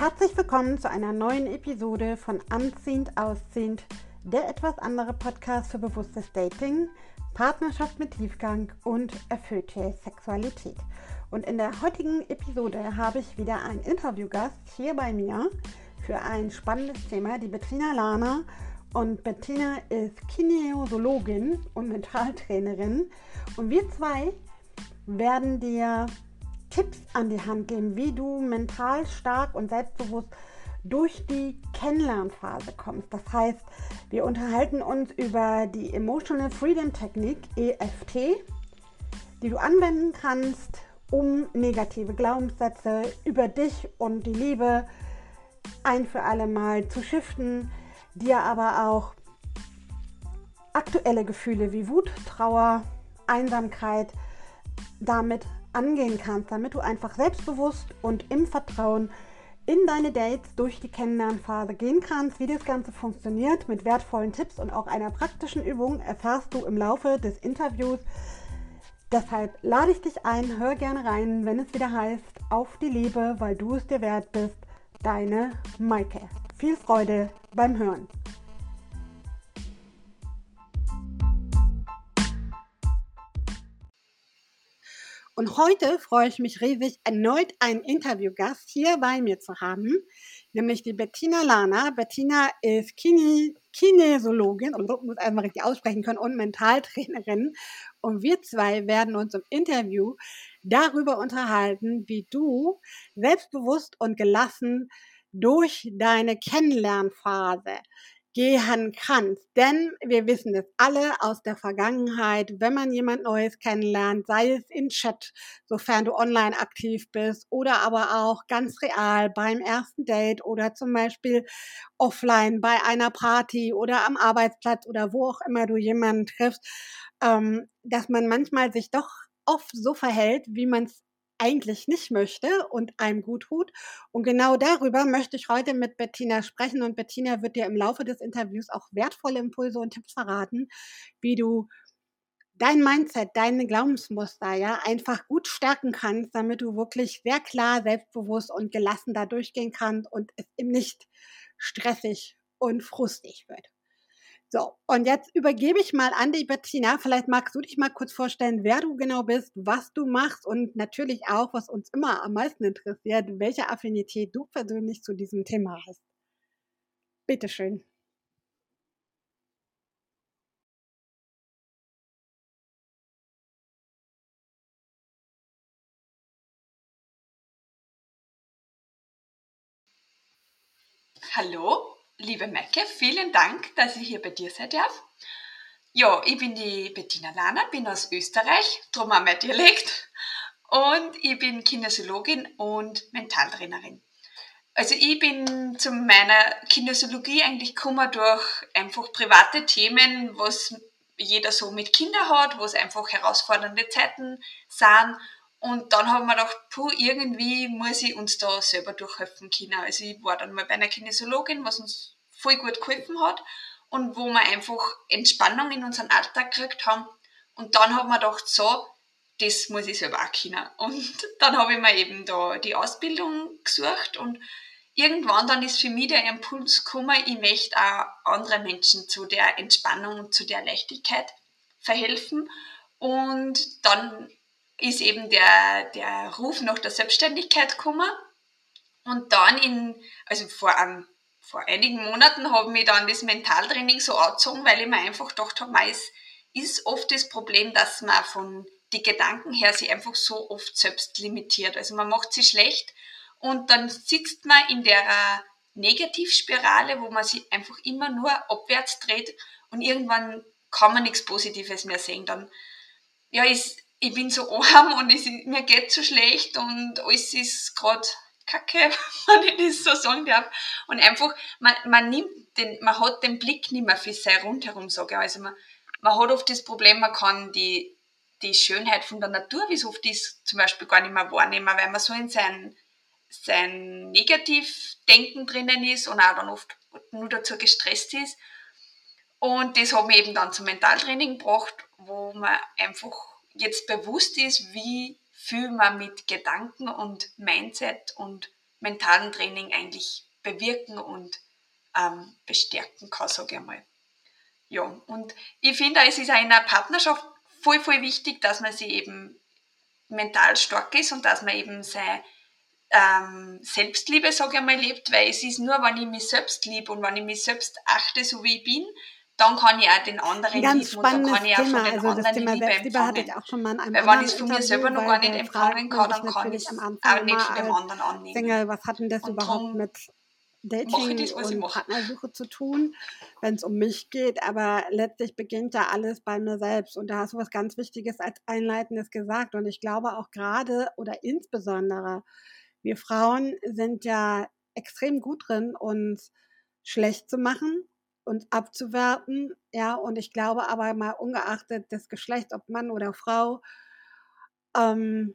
Herzlich willkommen zu einer neuen Episode von Anziehend Ausziehend, der etwas andere Podcast für bewusstes Dating, Partnerschaft mit Tiefgang und erfüllte Sexualität. Und in der heutigen Episode habe ich wieder einen Interviewgast hier bei mir für ein spannendes Thema, die Bettina Lana. Und Bettina ist Kinesiologin und Mentaltrainerin. Und wir zwei werden dir Tipps an die Hand geben, wie du mental stark und selbstbewusst durch die Kennenlernphase kommst. Das heißt, wir unterhalten uns über die Emotional Freedom Technik EFT, die du anwenden kannst, um negative Glaubenssätze über dich und die Liebe ein für alle Mal zu shiften, dir aber auch aktuelle Gefühle wie Wut, Trauer, Einsamkeit damit angehen kannst, damit du einfach selbstbewusst und im Vertrauen in deine Dates durch die Kennenlernphase gehen kannst. Wie das Ganze funktioniert mit wertvollen Tipps und auch einer praktischen Übung erfährst du im Laufe des Interviews. Deshalb lade ich dich ein, hör gerne rein, wenn es wieder heißt, auf die Liebe, weil du es dir wert bist. Deine Maike. Viel Freude beim Hören. Und heute freue ich mich riesig, erneut einen Interviewgast hier bei mir zu haben, nämlich die Bettina Lana. Bettina ist Kine Kinesiologin und muss einmal richtig aussprechen können und Mentaltrainerin. Und wir zwei werden uns im Interview darüber unterhalten, wie du selbstbewusst und gelassen durch deine Kennenlernphase gehen kannst. Denn wir wissen es alle aus der Vergangenheit, wenn man jemand Neues kennenlernt, sei es in Chat, sofern du online aktiv bist, oder aber auch ganz real beim ersten Date oder zum Beispiel offline bei einer Party oder am Arbeitsplatz oder wo auch immer du jemanden triffst, ähm, dass man manchmal sich doch oft so verhält, wie man es eigentlich nicht möchte und einem gut tut. Und genau darüber möchte ich heute mit Bettina sprechen. Und Bettina wird dir im Laufe des Interviews auch wertvolle Impulse und Tipps verraten, wie du dein Mindset, deine Glaubensmuster, ja, einfach gut stärken kannst, damit du wirklich sehr klar, selbstbewusst und gelassen da durchgehen kannst und es eben nicht stressig und frustig wird. So, und jetzt übergebe ich mal an die Bettina. Vielleicht magst du dich mal kurz vorstellen, wer du genau bist, was du machst und natürlich auch, was uns immer am meisten interessiert, welche Affinität du persönlich zu diesem Thema hast. Bitteschön. Hallo, Liebe Mecke, vielen Dank, dass ich hier bei dir sein darf. Ja, ich bin die Bettina Lahner, bin aus Österreich, drum auch mein Dialekt. Und ich bin Kinesiologin und Mentaltrainerin. Also ich bin zu meiner Kinesiologie eigentlich gekommen durch einfach private Themen, was jeder so mit Kindern hat, wo es einfach herausfordernde Zeiten sind. Und dann haben wir gedacht, puh, irgendwie muss ich uns da selber durchhelfen können. Also ich war dann mal bei einer Kinesiologin, was uns voll gut geholfen hat und wo wir einfach Entspannung in unseren Alltag gekriegt haben. Und dann haben wir gedacht, so, das muss ich selber auch können. Und dann habe ich mir eben da die Ausbildung gesucht und irgendwann dann ist für mich der Impuls gekommen, ich möchte auch andere Menschen zu der Entspannung und zu der Leichtigkeit verhelfen. Und dann ist eben der, der Ruf nach der Selbstständigkeit gekommen. Und dann in, also vor einem vor einigen Monaten habe ich dann das Mentaltraining so angezogen, weil ich mir einfach gedacht habe, es ist oft das Problem, dass man von die Gedanken her sich einfach so oft selbst limitiert. Also man macht sich schlecht und dann sitzt man in der Negativspirale, wo man sich einfach immer nur abwärts dreht und irgendwann kann man nichts Positives mehr sehen. Dann, ja, ist, ich bin so arm und es, mir geht so schlecht und alles ist gerade Kacke, wenn ich das so sagen darf. Und einfach, man, man nimmt den, man hat den Blick nicht mehr für sein rundherum, sage ich. Also man, man hat oft das Problem, man kann die, die Schönheit von der Natur, wie es oft ist, zum Beispiel gar nicht mehr wahrnehmen, weil man so in sein, sein Negativdenken drinnen ist und auch dann oft nur dazu gestresst ist. Und das hat mich eben dann zum Mentaltraining gebracht, wo man einfach jetzt bewusst ist, wie viel man mit Gedanken und Mindset und mentalen Training eigentlich bewirken und ähm, bestärken kann, sage ich mal. Ja, und ich finde, es ist auch in einer Partnerschaft voll, voll wichtig, dass man sie eben mental stark ist und dass man eben seine ähm, Selbstliebe, sage ich mal, lebt, weil es ist nur, wenn ich mich selbst liebe und wenn ich mich selbst achte, so wie ich bin, dann kann ich auch den anderen Ganz lieben und dann kann ich auch Thema. von den also anderen das Thema Liebe Selbstliebe hatte ich auch schon mal in einem Weil wenn ich es von mir selber noch gar nicht empfangen kann, dann kann ich es auch nicht von dem anderen annehmen. Single, was hat denn das und überhaupt mit Dating das, und Partnersuche zu tun, wenn es um mich geht, aber letztlich beginnt ja alles bei mir selbst. Und da hast du was ganz Wichtiges als Einleitendes gesagt. Und ich glaube auch gerade oder insbesondere wir Frauen sind ja extrem gut drin, uns schlecht zu machen und abzuwerten, ja, und ich glaube aber mal ungeachtet des Geschlechts, ob Mann oder Frau, ähm,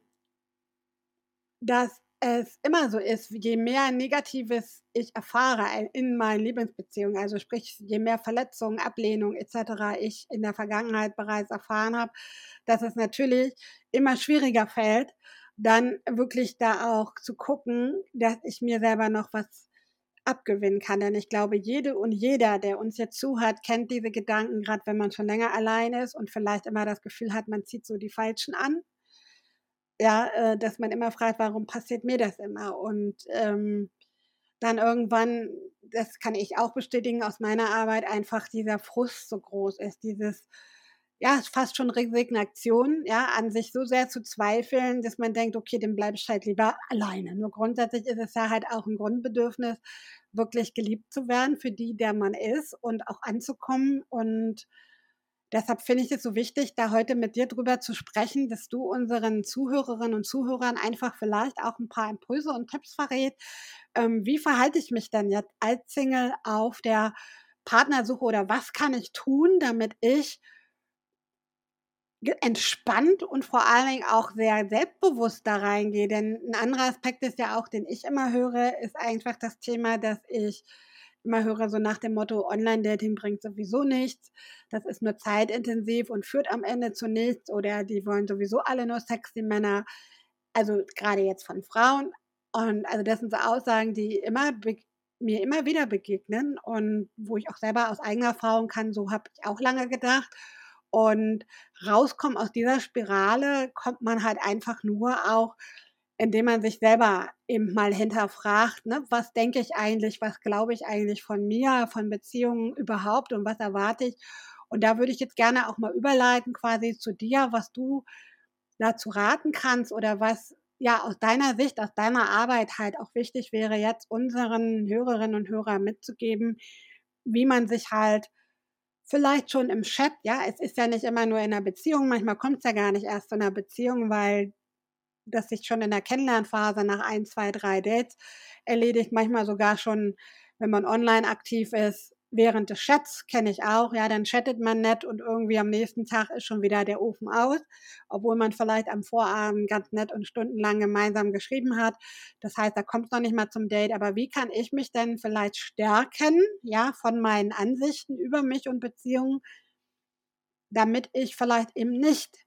dass es immer so ist, je mehr Negatives ich erfahre in meinen Lebensbeziehungen, also sprich, je mehr Verletzungen, Ablehnung etc. ich in der Vergangenheit bereits erfahren habe, dass es natürlich immer schwieriger fällt, dann wirklich da auch zu gucken, dass ich mir selber noch was abgewinnen kann. Denn ich glaube, jede und jeder, der uns jetzt zuhört, kennt diese Gedanken, gerade wenn man schon länger allein ist und vielleicht immer das Gefühl hat, man zieht so die Falschen an. Ja, äh, dass man immer fragt, warum passiert mir das immer? Und ähm, dann irgendwann, das kann ich auch bestätigen aus meiner Arbeit, einfach dieser Frust so groß ist, dieses ja, fast schon Resignation, ja, an sich so sehr zu zweifeln, dass man denkt, okay, dann bleibe ich halt lieber alleine. Nur grundsätzlich ist es ja halt auch ein Grundbedürfnis, wirklich geliebt zu werden für die, der man ist und auch anzukommen. Und deshalb finde ich es so wichtig, da heute mit dir drüber zu sprechen, dass du unseren Zuhörerinnen und Zuhörern einfach vielleicht auch ein paar Impulse und Tipps verrät. Ähm, wie verhalte ich mich denn jetzt als Single auf der Partnersuche oder was kann ich tun, damit ich entspannt und vor allen Dingen auch sehr selbstbewusst da reingehe. Denn ein anderer Aspekt ist ja auch, den ich immer höre, ist einfach das Thema, dass ich immer höre, so nach dem Motto, Online-Dating bringt sowieso nichts, das ist nur zeitintensiv und führt am Ende zu nichts oder die wollen sowieso alle nur sexy Männer, also gerade jetzt von Frauen. Und also das sind so Aussagen, die immer mir immer wieder begegnen und wo ich auch selber aus eigener Erfahrung kann, so habe ich auch lange gedacht. Und rauskommen aus dieser Spirale kommt man halt einfach nur auch, indem man sich selber eben mal hinterfragt, ne, was denke ich eigentlich, was glaube ich eigentlich von mir, von Beziehungen überhaupt und was erwarte ich. Und da würde ich jetzt gerne auch mal überleiten quasi zu dir, was du dazu raten kannst oder was ja aus deiner Sicht, aus deiner Arbeit halt auch wichtig wäre, jetzt unseren Hörerinnen und Hörern mitzugeben, wie man sich halt vielleicht schon im Chat, ja, es ist ja nicht immer nur in einer Beziehung, manchmal kommt es ja gar nicht erst zu einer Beziehung, weil das sich schon in der Kennenlernphase nach ein, zwei, drei Dates erledigt, manchmal sogar schon, wenn man online aktiv ist, während des Chats kenne ich auch, ja, dann chattet man nett und irgendwie am nächsten Tag ist schon wieder der Ofen aus, obwohl man vielleicht am Vorabend ganz nett und stundenlang gemeinsam geschrieben hat. Das heißt, da kommt es noch nicht mal zum Date, aber wie kann ich mich denn vielleicht stärken, ja, von meinen Ansichten über mich und Beziehungen, damit ich vielleicht eben nicht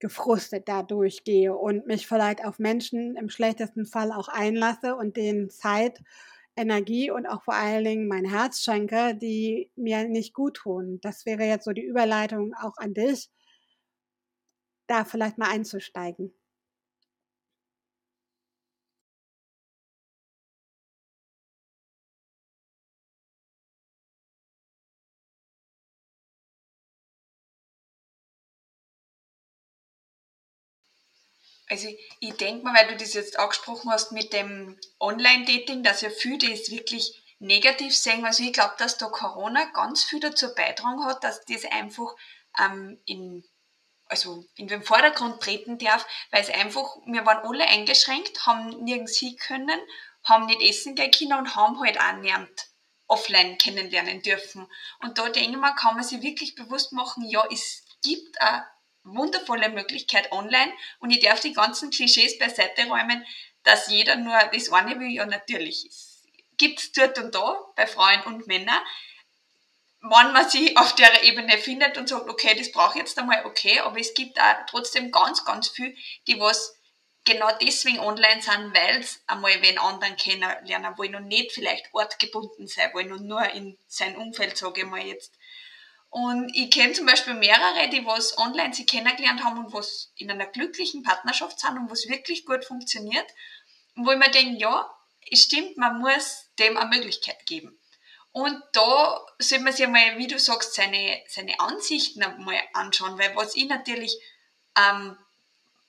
gefrustet da durchgehe und mich vielleicht auf Menschen im schlechtesten Fall auch einlasse und denen Zeit Energie und auch vor allen Dingen mein Herz schenke, die mir nicht gut tun. Das wäre jetzt so die Überleitung auch an dich, da vielleicht mal einzusteigen. Also ich denke mal, weil du das jetzt angesprochen hast mit dem Online-Dating, dass ja viele das wirklich negativ sehen. Also ich glaube, dass da Corona ganz viel dazu beitragen hat, dass das einfach ähm, in, also in den Vordergrund treten darf, weil es einfach, wir waren alle eingeschränkt, haben nirgends hin können, haben nicht essen gehen können und haben halt auch niemand offline kennenlernen dürfen. Und da denke ich mal, kann man sich wirklich bewusst machen, ja, es gibt eine wundervolle Möglichkeit online und ich darf die ganzen Klischees beiseite räumen, dass jeder nur das eine will, ja natürlich ist. Gibt es dort und da bei Frauen und Männern. Wenn man sich auf der Ebene findet und sagt, okay, das brauche ich jetzt einmal, okay, aber es gibt auch trotzdem ganz, ganz viel, die was genau deswegen online sind, weil es einmal wen anderen kennenlernen wollen und nicht vielleicht ortgebunden sein wollen und nur in sein Umfeld, sage ich mal jetzt. Und ich kenne zum Beispiel mehrere, die was online sie kennengelernt haben und was in einer glücklichen Partnerschaft sind und was wirklich gut funktioniert. Und wo ich mir denke, ja, es stimmt, man muss dem eine Möglichkeit geben. Und da sollte man sich einmal, wie du sagst, seine, seine Ansichten einmal anschauen, weil was ich natürlich ähm,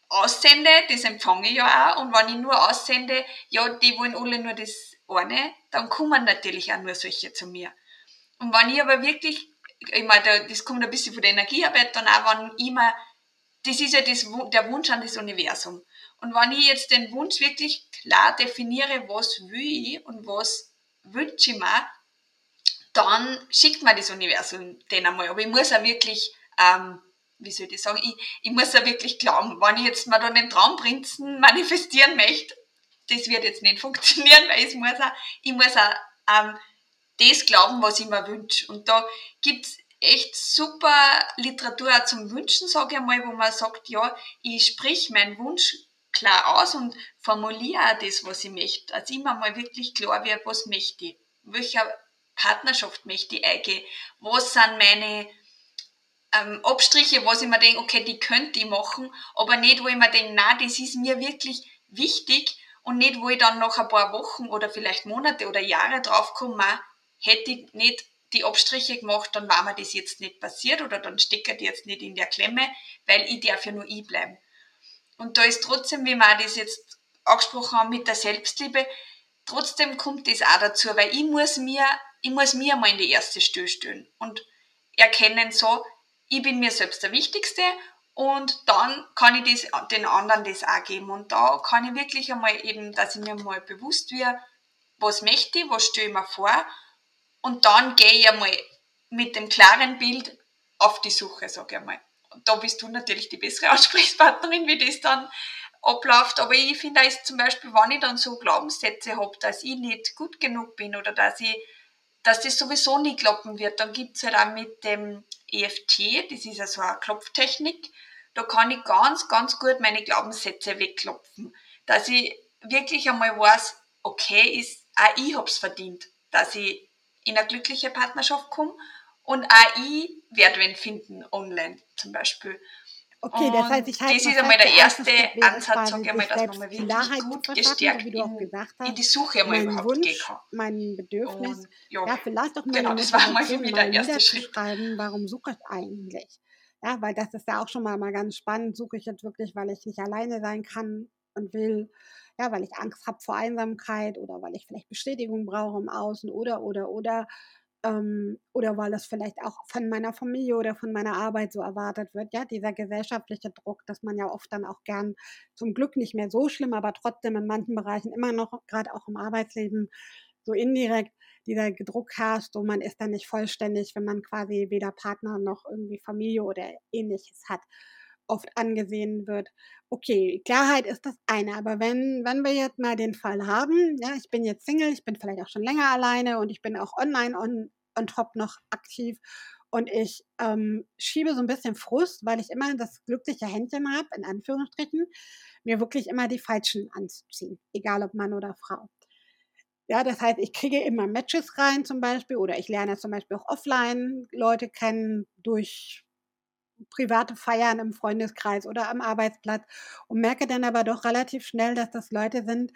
aussende, das empfange ich ja auch. Und wenn ich nur aussende, ja, die wollen alle nur das eine, dann kommen natürlich auch nur solche zu mir. Und wenn ich aber wirklich, ich meine, das kommt ein bisschen von der Energiearbeit dann auch, wenn ich mir, das ist ja das, der Wunsch an das Universum. Und wenn ich jetzt den Wunsch wirklich klar definiere, was will ich und was wünsche ich mir, dann schickt mir das Universum den einmal. Aber ich muss auch wirklich, ähm, wie soll ich sagen, ich, ich muss auch wirklich glauben, wenn ich jetzt mal dann den Traumprinzen manifestieren möchte, das wird jetzt nicht funktionieren, weil ich muss auch, ich muss auch ähm, das glauben, was ich mir wünsche. Und da gibt's echt super Literatur auch zum Wünschen, sage ich einmal, wo man sagt, ja, ich sprich meinen Wunsch klar aus und formuliere auch das, was ich möchte. Also immer mal wirklich klar wird, was möchte ich. Welcher Partnerschaft möchte ich eingehen? Was sind meine ähm, Abstriche, was ich mir denke, okay, die könnte ich machen, aber nicht, wo ich mir denke, na, das ist mir wirklich wichtig und nicht, wo ich dann nach ein paar Wochen oder vielleicht Monate oder Jahre draufkomme, hätte ich nicht die Abstriche gemacht, dann war mir das jetzt nicht passiert oder dann steckt jetzt nicht in der Klemme, weil ich darf ja nur ich bleiben. Und da ist trotzdem, wie wir das jetzt angesprochen haben mit der Selbstliebe, trotzdem kommt das auch dazu, weil ich muss mir ich muss mir mal in die erste Stelle stellen und erkennen so, ich bin mir selbst der Wichtigste und dann kann ich das, den anderen das auch geben. Und da kann ich wirklich einmal eben, dass ich mir mal bewusst werde, was möchte ich, was stelle ich mir vor und dann gehe ich einmal mit dem klaren Bild auf die Suche, sage ich einmal. Und da bist du natürlich die bessere Ansprechpartnerin, wie das dann abläuft. Aber ich finde, ist zum Beispiel, wenn ich dann so Glaubenssätze habe, dass ich nicht gut genug bin oder dass ich dass das sowieso nie kloppen wird. Dann gibt's halt auch mit dem EFT, das ist ja so eine Klopftechnik, da kann ich ganz, ganz gut meine Glaubenssätze wegklopfen. Dass ich wirklich einmal weiß, okay, ist, auch ich hab's verdient, dass ich in eine glückliche Partnerschaft komme und auch ich werde wen finden online zum Beispiel. Okay, das heißt, ich halte Das ist einmal der erste Ansatz, sag ich mal, dass man mal wirklich Klarheit gut gestärkt in, hast, in die Suche einmal überhaupt Wunsch, gehen kann. Mein Bedürfnis, und, ja, ja, vielleicht auch genau, das war mal für mich der erste Schritt. Warum suche ich eigentlich? Ja, weil das ist ja auch schon mal, mal ganz spannend. Suche ich jetzt wirklich, weil ich nicht alleine sein kann und will, ja, weil ich Angst habe vor Einsamkeit oder weil ich vielleicht Bestätigung brauche im Außen oder, oder, oder ähm, oder weil das vielleicht auch von meiner Familie oder von meiner Arbeit so erwartet wird, ja, dieser gesellschaftliche Druck, dass man ja oft dann auch gern zum Glück nicht mehr so schlimm, aber trotzdem in manchen Bereichen immer noch, gerade auch im Arbeitsleben, so indirekt dieser Druck herrscht und man ist dann nicht vollständig, wenn man quasi weder Partner noch irgendwie Familie oder ähnliches hat oft angesehen wird. Okay, Klarheit ist das eine, aber wenn, wenn wir jetzt mal den Fall haben, ja, ich bin jetzt Single, ich bin vielleicht auch schon länger alleine und ich bin auch online on, on top noch aktiv und ich ähm, schiebe so ein bisschen Frust, weil ich immer das glückliche Händchen habe, in Anführungsstrichen, mir wirklich immer die Falschen anzuziehen, egal ob Mann oder Frau. Ja, das heißt, ich kriege immer Matches rein zum Beispiel oder ich lerne zum Beispiel auch offline Leute kennen durch private Feiern im Freundeskreis oder am Arbeitsplatz und merke dann aber doch relativ schnell, dass das Leute sind,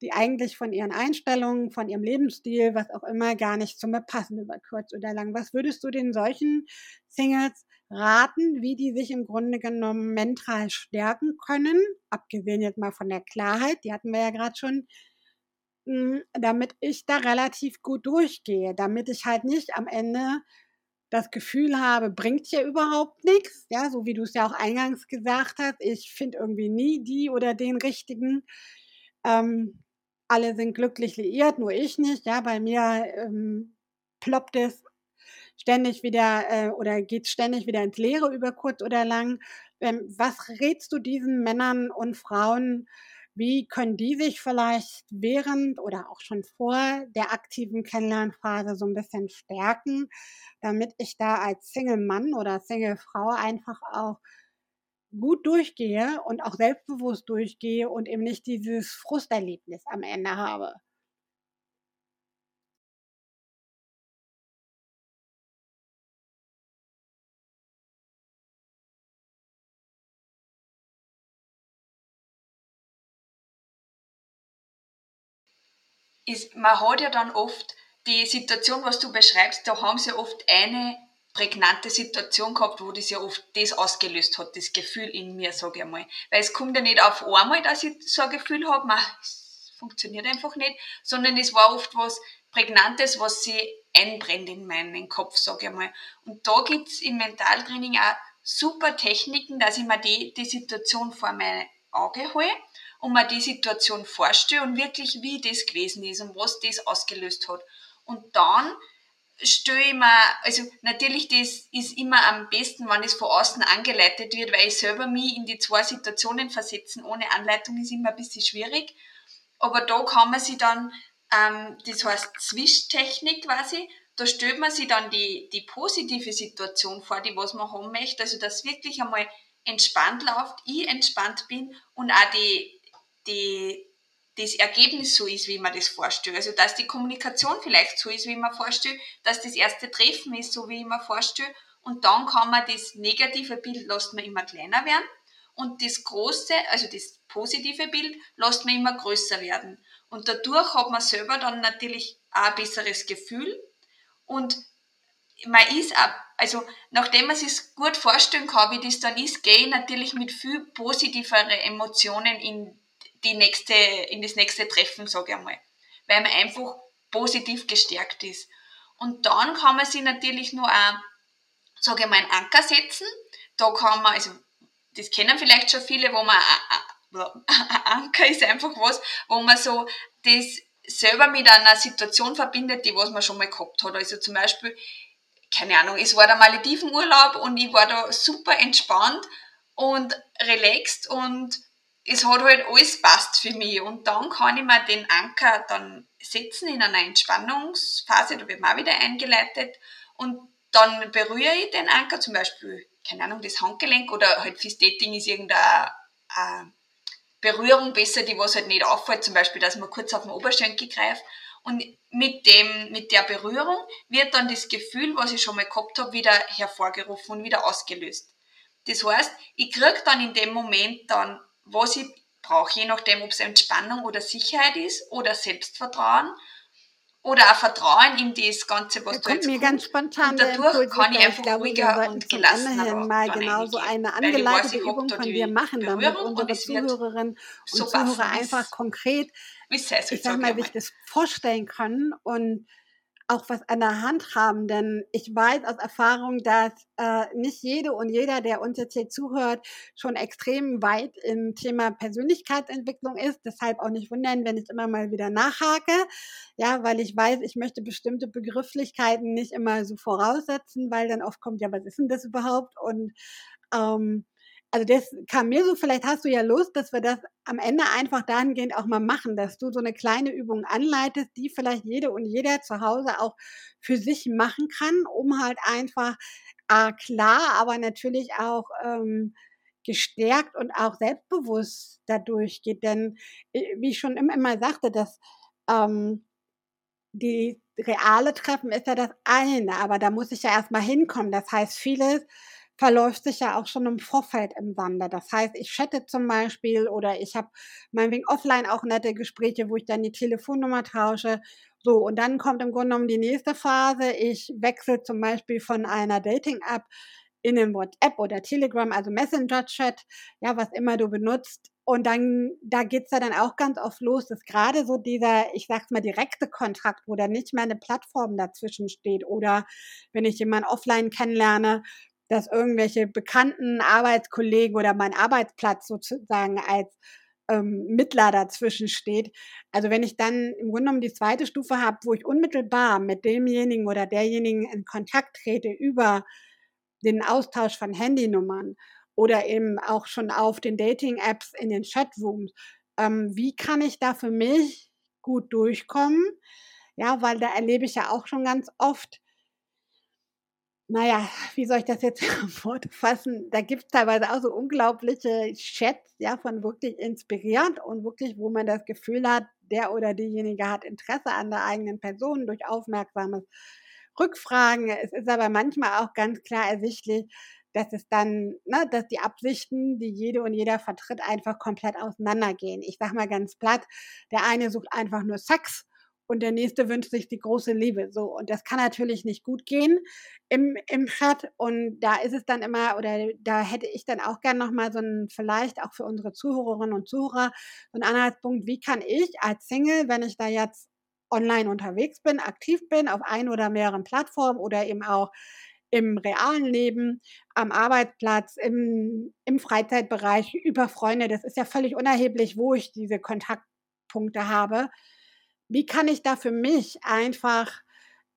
die eigentlich von ihren Einstellungen, von ihrem Lebensstil, was auch immer, gar nicht zu mir passen über kurz oder lang. Was würdest du den solchen Singles raten, wie die sich im Grunde genommen mental stärken können, abgesehen jetzt mal von der Klarheit, die hatten wir ja gerade schon, hm, damit ich da relativ gut durchgehe, damit ich halt nicht am Ende das Gefühl habe, bringt hier überhaupt nichts, ja, so wie du es ja auch eingangs gesagt hast, ich finde irgendwie nie die oder den richtigen. Ähm, alle sind glücklich liiert, nur ich nicht, ja, bei mir ähm, ploppt es ständig wieder äh, oder geht ständig wieder ins Leere über kurz oder lang. Ähm, was rätst du diesen Männern und Frauen, wie können die sich vielleicht während oder auch schon vor der aktiven Kennenlernphase so ein bisschen stärken, damit ich da als Single-Mann oder Single-Frau einfach auch gut durchgehe und auch selbstbewusst durchgehe und eben nicht dieses Frusterlebnis am Ende habe. Ist, man hat ja dann oft die Situation, was du beschreibst, da haben sie oft eine prägnante Situation gehabt, wo das ja oft das ausgelöst hat, das Gefühl in mir, sage ich einmal. Weil es kommt ja nicht auf einmal, dass ich so ein Gefühl habe, man, es funktioniert einfach nicht, sondern es war oft was Prägnantes, was sie einbrennt in meinen Kopf, sage ich einmal. Und da gibt es im Mentaltraining auch super Techniken, dass ich mir die, die Situation vor mein Auge hole und mir die Situation vorstelle und wirklich, wie das gewesen ist und was das ausgelöst hat. Und dann stelle ich mir, also natürlich, das ist immer am besten, wenn es von außen angeleitet wird, weil ich selber mich in die zwei Situationen versetzen ohne Anleitung ist immer ein bisschen schwierig. Aber da kann man sich dann, ähm, das heißt Zwischtechnik quasi, da stellt man sich dann die, die positive Situation vor, die was man haben möchte, also dass wirklich einmal entspannt läuft, ich entspannt bin und auch die, die, das Ergebnis so ist, wie man das vorstellt. Also, dass die Kommunikation vielleicht so ist, wie man vorstellt, dass das erste Treffen ist, so wie man vorstellt. Und dann kann man das negative Bild, lässt man immer kleiner werden. Und das große, also das positive Bild, lässt man immer größer werden. Und dadurch hat man selber dann natürlich auch ein besseres Gefühl. Und man ist auch, also nachdem man sich gut vorstellen kann, wie das dann ist, gehe ich natürlich mit viel positiveren Emotionen in die nächste, in das nächste Treffen, sage ich einmal. Weil man einfach positiv gestärkt ist. Und dann kann man sich natürlich nur auch, sage ich mal, einen Anker setzen. Da kann man, also das kennen vielleicht schon viele, wo man, ein Anker ist einfach was, wo man so das selber mit einer Situation verbindet, die was man schon mal gehabt hat. Also zum Beispiel, keine Ahnung, es war der Maledivenurlaub und ich war da super entspannt und relaxed und es hat halt alles passt für mich. Und dann kann ich mir den Anker dann setzen in einer Entspannungsphase, da wird auch wieder eingeleitet. Und dann berühre ich den Anker, zum Beispiel, keine Ahnung, das Handgelenk oder halt fürs Dating ist irgendeine Berührung besser, die was halt nicht auffällt, zum Beispiel, dass man kurz auf den Oberschenkel greift. Und mit dem, mit der Berührung wird dann das Gefühl, was ich schon mal gehabt habe, wieder hervorgerufen und wieder ausgelöst. Das heißt, ich kriege dann in dem Moment dann was ich brauche, je nachdem, ob es Entspannung oder Sicherheit ist oder Selbstvertrauen oder auch Vertrauen in das Ganze, was da du jetzt mir ganz spontan und dadurch kann ich einfach glaube, ruhiger und gelassener mal genau so eine angeleitete Übung von dir machen, damit unsere Zuhörerinnen und so Zuhörer einfach konkret, ich sag mal, sich das vorstellen können und auch was an der Hand haben, denn ich weiß aus Erfahrung, dass äh, nicht jede und jeder, der uns jetzt hier zuhört, schon extrem weit im Thema Persönlichkeitsentwicklung ist. Deshalb auch nicht wundern, wenn ich immer mal wieder nachhake, ja, weil ich weiß, ich möchte bestimmte Begrifflichkeiten nicht immer so voraussetzen, weil dann oft kommt, ja, was ist denn das überhaupt? Und ähm, also das kam mir so, vielleicht hast du ja Lust, dass wir das am Ende einfach dahingehend auch mal machen, dass du so eine kleine Übung anleitest, die vielleicht jede und jeder zu Hause auch für sich machen kann, um halt einfach äh, klar, aber natürlich auch ähm, gestärkt und auch selbstbewusst dadurch geht. Denn äh, wie ich schon immer, immer sagte, dass ähm, die reale Treffen ist ja das eine, aber da muss ich ja erstmal hinkommen. Das heißt, vieles verläuft sich ja auch schon im Vorfeld im Sande. Das heißt, ich chatte zum Beispiel oder ich habe meinetwegen offline auch nette Gespräche, wo ich dann die Telefonnummer tausche. So, und dann kommt im Grunde genommen die nächste Phase. Ich wechsle zum Beispiel von einer Dating-App in den WhatsApp oder Telegram, also Messenger-Chat, ja, was immer du benutzt. Und dann, da geht's ja dann auch ganz oft los, dass gerade so dieser, ich sag's mal, direkte Kontrakt, wo da nicht mehr eine Plattform dazwischen steht oder wenn ich jemanden offline kennenlerne, dass irgendwelche bekannten Arbeitskollegen oder mein Arbeitsplatz sozusagen als ähm, Mittler dazwischen steht. Also wenn ich dann im Grunde genommen die zweite Stufe habe, wo ich unmittelbar mit demjenigen oder derjenigen in Kontakt trete über den Austausch von Handynummern oder eben auch schon auf den Dating-Apps in den Chatrooms, ähm, wie kann ich da für mich gut durchkommen? Ja, weil da erlebe ich ja auch schon ganz oft, naja, wie soll ich das jetzt fortfassen? Da gibt es teilweise auch so unglaubliche Chats, ja, von wirklich inspirierend und wirklich, wo man das Gefühl hat, der oder diejenige hat Interesse an der eigenen Person durch aufmerksames Rückfragen. Es ist aber manchmal auch ganz klar ersichtlich, dass es dann, ne, dass die Absichten, die jede und jeder vertritt, einfach komplett auseinandergehen. Ich sag mal ganz platt, der eine sucht einfach nur Sex und der nächste wünscht sich die große Liebe. So, und das kann natürlich nicht gut gehen im, im Chat. Und da ist es dann immer, oder da hätte ich dann auch gern nochmal so ein, vielleicht auch für unsere Zuhörerinnen und Zuhörer, so ein Anhaltspunkt, wie kann ich als Single, wenn ich da jetzt online unterwegs bin, aktiv bin, auf ein oder mehreren Plattformen oder eben auch im realen Leben, am Arbeitsplatz, im, im Freizeitbereich, über Freunde, das ist ja völlig unerheblich, wo ich diese Kontaktpunkte habe wie kann ich da für mich einfach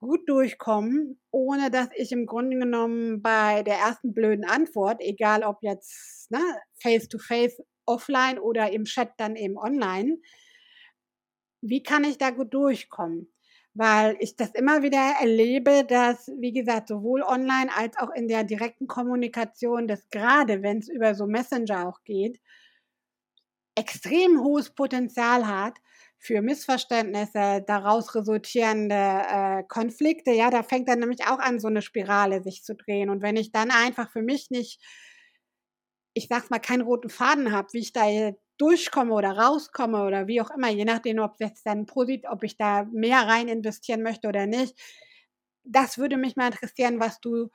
gut durchkommen, ohne dass ich im Grunde genommen bei der ersten blöden Antwort, egal ob jetzt ne, face-to-face, -face, offline oder im Chat dann eben online, wie kann ich da gut durchkommen? Weil ich das immer wieder erlebe, dass, wie gesagt, sowohl online als auch in der direkten Kommunikation, dass gerade wenn es über so Messenger auch geht, extrem hohes Potenzial hat, für Missverständnisse, daraus resultierende äh, Konflikte, ja, da fängt dann nämlich auch an, so eine Spirale sich zu drehen. Und wenn ich dann einfach für mich nicht, ich sag's mal, keinen roten Faden habe, wie ich da durchkomme oder rauskomme oder wie auch immer, je nachdem, ob jetzt dann positiv, ob ich da mehr rein investieren möchte oder nicht, das würde mich mal interessieren, was du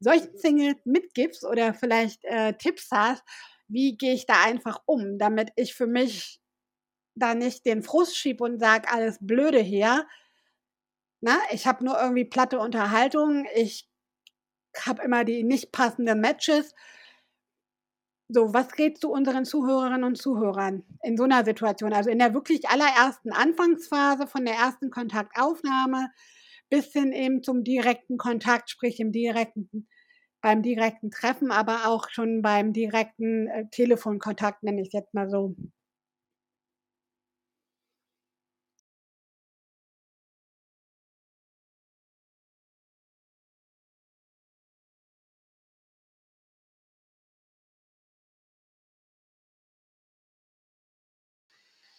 solchen Singles mitgibst oder vielleicht äh, Tipps hast, wie gehe ich da einfach um, damit ich für mich da nicht den Frust schieb und sag alles Blöde hier. Na, ich habe nur irgendwie platte Unterhaltung. Ich habe immer die nicht passenden Matches. So, was geht zu unseren Zuhörerinnen und Zuhörern in so einer Situation? Also in der wirklich allerersten Anfangsphase von der ersten Kontaktaufnahme bis hin eben zum direkten Kontakt, sprich im direkten, beim direkten Treffen, aber auch schon beim direkten äh, Telefonkontakt, nenne ich es jetzt mal so.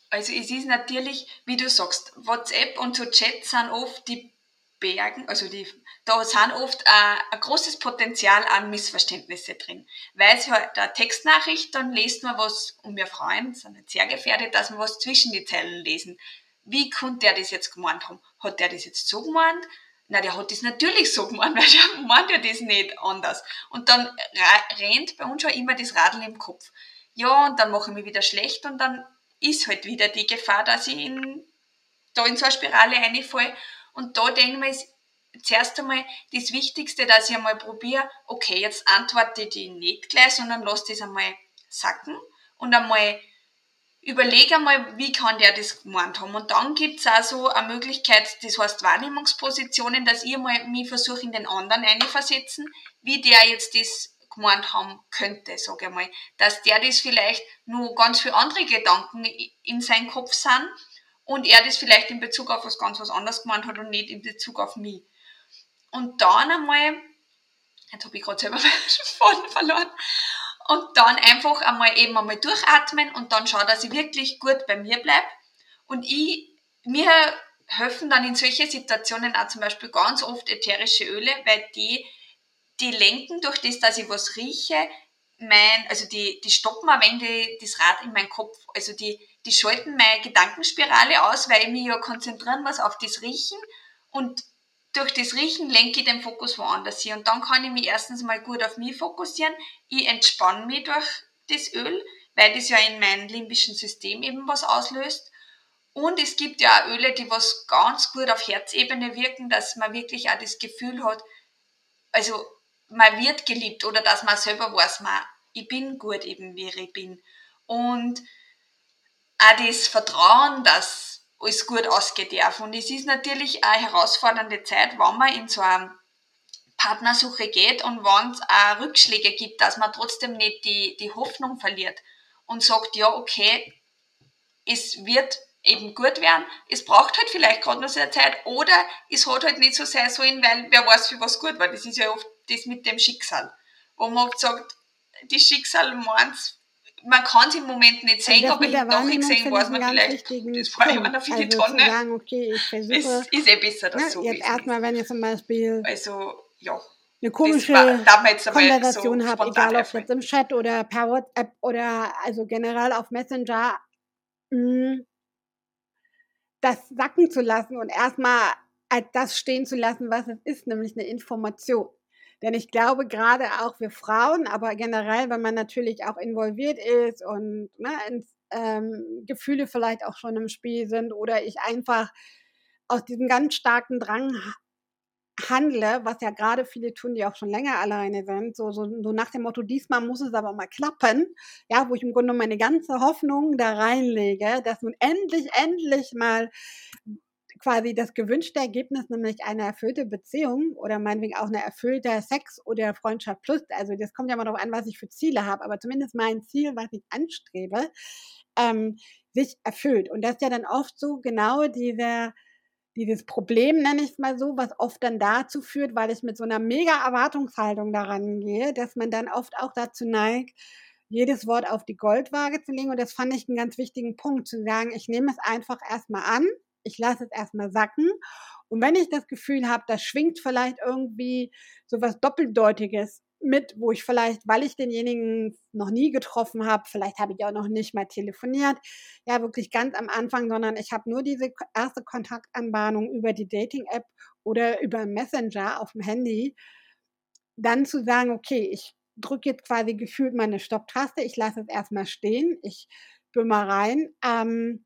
Also es ist natürlich, wie du sagst, WhatsApp und so Chats sind oft die Bergen, also die, da sind oft ein, ein großes Potenzial an Missverständnisse drin. Weil es halt eine Textnachricht, dann lest man was, und wir freuen, sind nicht sehr gefährdet, dass wir was zwischen die Zeilen lesen. Wie konnte der das jetzt gemeint haben? Hat der das jetzt so gemeint? Na, der hat das natürlich so gemeint, weil der meint ja das nicht anders. Und dann rennt bei uns schon immer das Radl im Kopf. Ja, und dann mache ich mich wieder schlecht und dann ist halt wieder die Gefahr, dass ich in, da in so eine Spirale reinfalle. Und da denke ich mir, ist zuerst einmal das Wichtigste, dass ich einmal probiere, okay, jetzt antworte ich die nicht gleich, sondern lasse das einmal sacken und einmal überlege einmal, wie kann der das gemeint haben. Und dann gibt es auch so eine Möglichkeit, das heißt Wahrnehmungspositionen, dass ich mal mich versuche, in den anderen einzuversetzen, wie der jetzt das gemeint haben könnte, sage ich mal. Dass der das vielleicht nur ganz viele andere Gedanken in seinem Kopf sind und er das vielleicht in Bezug auf was ganz was anderes gemeint hat und nicht in Bezug auf mich. Und dann einmal, jetzt habe ich gerade selber Faden verloren, und dann einfach einmal eben einmal durchatmen und dann schauen, dass ich wirklich gut bei mir bleibe. Und ich, mir helfen dann in solchen Situationen auch zum Beispiel ganz oft ätherische Öle, weil die die lenken durch das, dass ich was rieche, mein, also die, die stoppen ein wenig das Rad in meinem Kopf. Also die, die schalten meine Gedankenspirale aus, weil ich mich ja konzentrieren muss auf das Riechen und durch das Riechen lenke ich den Fokus woanders hin. Und dann kann ich mich erstens mal gut auf mich fokussieren. Ich entspanne mich durch das Öl, weil das ja in meinem limbischen System eben was auslöst. Und es gibt ja auch Öle, die was ganz gut auf Herzebene wirken, dass man wirklich auch das Gefühl hat, also man wird geliebt oder dass man selber weiß, man, ich bin gut eben, wie ich bin. Und auch das Vertrauen, dass alles gut ausgehen darf. Und es ist natürlich eine herausfordernde Zeit, wenn man in so eine Partnersuche geht und wenn es auch Rückschläge gibt, dass man trotzdem nicht die, die Hoffnung verliert und sagt, ja, okay, es wird eben gut werden. Es braucht halt vielleicht gerade noch sehr Zeit oder es hat halt nicht so sein sollen, weil wer weiß, für was gut war. Das ist ja oft das mit dem Schicksal. Wo man sagt, das Schicksal meint man kann es im Moment nicht sehen, aber im Nachhinein weiß man vielleicht, das war immer noch viele also Tonnen. Sagen, okay, ich versuche, es ist eh besser, dass ne, so Jetzt erstmal, wenn ihr zum Beispiel also, ja, eine komische Konversation so habt, egal ob jetzt im Chat oder per WhatsApp oder also generell auf Messenger, mh, mm, das sacken zu lassen und erstmal als das stehen zu lassen, was es ist, nämlich eine Information. Denn ich glaube, gerade auch wir Frauen, aber generell, wenn man natürlich auch involviert ist und ne, ins, ähm, Gefühle vielleicht auch schon im Spiel sind oder ich einfach aus diesem ganz starken Drang handle, was ja gerade viele tun, die auch schon länger alleine sind, so, so, so nach dem Motto, diesmal muss es aber mal klappen, ja, wo ich im Grunde meine ganze Hoffnung da reinlege, dass nun endlich, endlich mal quasi das gewünschte Ergebnis, nämlich eine erfüllte Beziehung oder meinetwegen auch eine erfüllte Sex oder Freundschaft plus, also das kommt ja immer darauf an, was ich für Ziele habe, aber zumindest mein Ziel, was ich anstrebe, ähm, sich erfüllt. Und das ist ja dann oft so genau dieser dieses Problem, nenne ich es mal so, was oft dann dazu führt, weil ich mit so einer mega Erwartungshaltung daran gehe, dass man dann oft auch dazu neigt, jedes Wort auf die Goldwaage zu legen. Und das fand ich einen ganz wichtigen Punkt, zu sagen, ich nehme es einfach erstmal an ich lasse es erstmal sacken. Und wenn ich das Gefühl habe, da schwingt vielleicht irgendwie so was Doppeldeutiges mit, wo ich vielleicht, weil ich denjenigen noch nie getroffen habe, vielleicht habe ich auch noch nicht mal telefoniert, ja wirklich ganz am Anfang, sondern ich habe nur diese erste Kontaktanbahnung über die Dating-App oder über Messenger auf dem Handy, dann zu sagen, okay, ich drücke jetzt quasi gefühlt meine Stopptaste, ich lasse es erstmal stehen, ich bin mal rein ähm,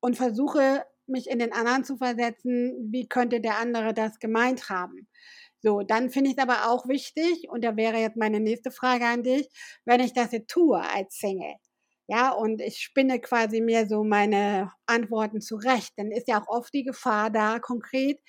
und versuche mich in den anderen zu versetzen, wie könnte der andere das gemeint haben. So, dann finde ich es aber auch wichtig, und da wäre jetzt meine nächste Frage an dich, wenn ich das jetzt tue als Single, ja, und ich spinne quasi mir so meine Antworten zurecht, dann ist ja auch oft die Gefahr da, konkret,